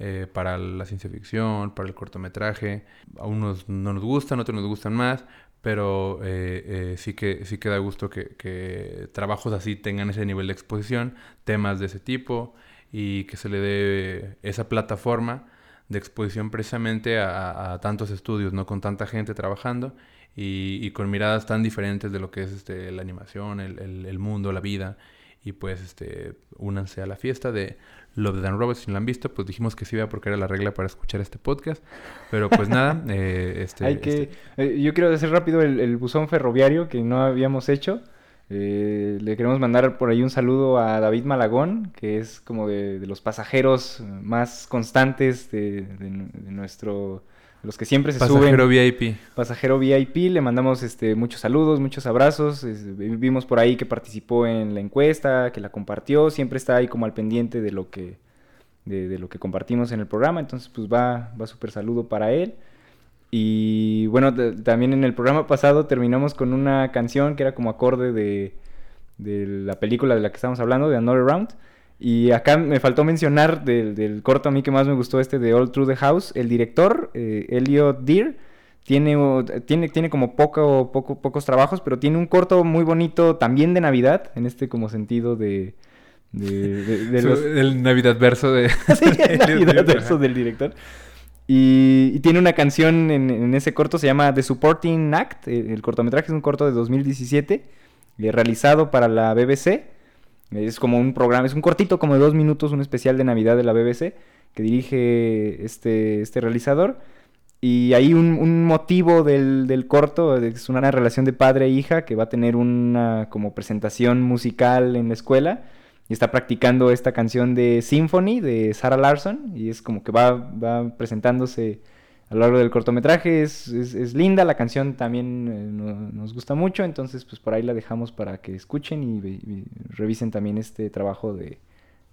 Eh, para la ciencia ficción, para el cortometraje. A unos no nos gustan, otros nos gustan más, pero eh, eh, sí, que, sí que da gusto que, trabajos así tengan ese nivel de exposición, temas de ese tipo y que se le dé esa plataforma de exposición precisamente a, tantos estudios, ¿no? Con tanta gente trabajando y, con miradas tan diferentes de lo que es este, la animación, el mundo, la vida. Y pues este, únanse a la fiesta de Love the Dan Roberts, si no la han visto, pues dijimos que sí iba porque era la regla para escuchar este podcast. Pero pues nada, eh, este, Hay que, este... eh, yo quiero hacer rápido el, el, buzón ferroviario que no habíamos hecho. Eh, le queremos mandar por ahí un saludo a David Malagón, que es como de, de los pasajeros más constantes de, de, de nuestro los que siempre se Pasajero suben. VIP. Pasajero VIP. Le mandamos este, muchos saludos, muchos abrazos. Es, vimos por ahí que participó en la encuesta, que la compartió. Siempre está ahí como al pendiente de lo que, de, de lo que compartimos en el programa. Entonces, pues va, va súper saludo para él. Y bueno, también en el programa pasado terminamos con una canción que era como acorde de, de la película de la que estamos hablando, de Another Round. Y acá me faltó mencionar del, del, corto a mí que más me gustó este de All Through the House. El director, eh, Elliot Deer, tiene, tiene, tiene como poco, poco, pocos trabajos, pero tiene un corto muy bonito también de Navidad, en este como sentido de... de, de, de los... El Navidad verso de... sí, el Navidad verso del director. Y, y, tiene una canción en, en, ese corto, se llama The Supporting Act. El, el cortometraje es un corto de 2017, eh, realizado para la BBC. Es como un programa, es un cortito como de dos minutos, un especial de Navidad de la BBC que dirige este, este realizador. Y hay un, un motivo del, del, corto, es una relación de padre e hija que va a tener una como presentación musical en la escuela y está practicando esta canción de Symphony de Sarah Larson y es como que va, va presentándose a lo largo del cortometraje. Es, es, es linda, la canción también eh, no, nos gusta mucho, entonces pues por ahí la dejamos para que escuchen y, y revisen también este trabajo de,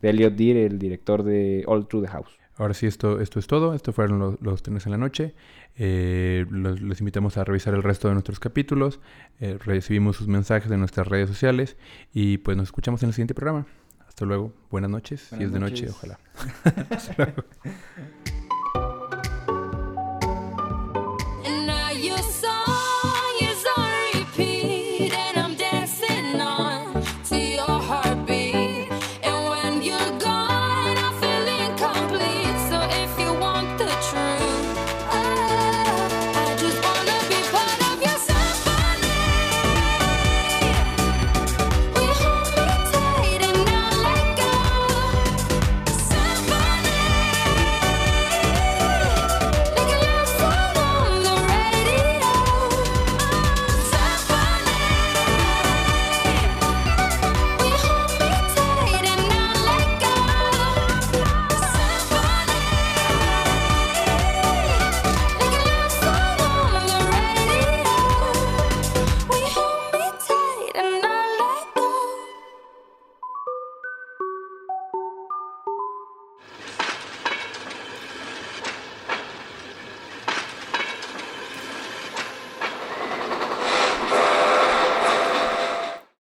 de Elliot Deer, el director de All Through the House. Ahora sí, esto, esto es todo. Estos fueron los, los trenes en la noche. Eh, los, invitamos a revisar el resto de nuestros capítulos. Eh, recibimos sus mensajes en nuestras redes sociales. Y pues nos escuchamos en el siguiente programa. Hasta luego. Buenas noches. Buenas si es de noche, ojalá. Hasta luego.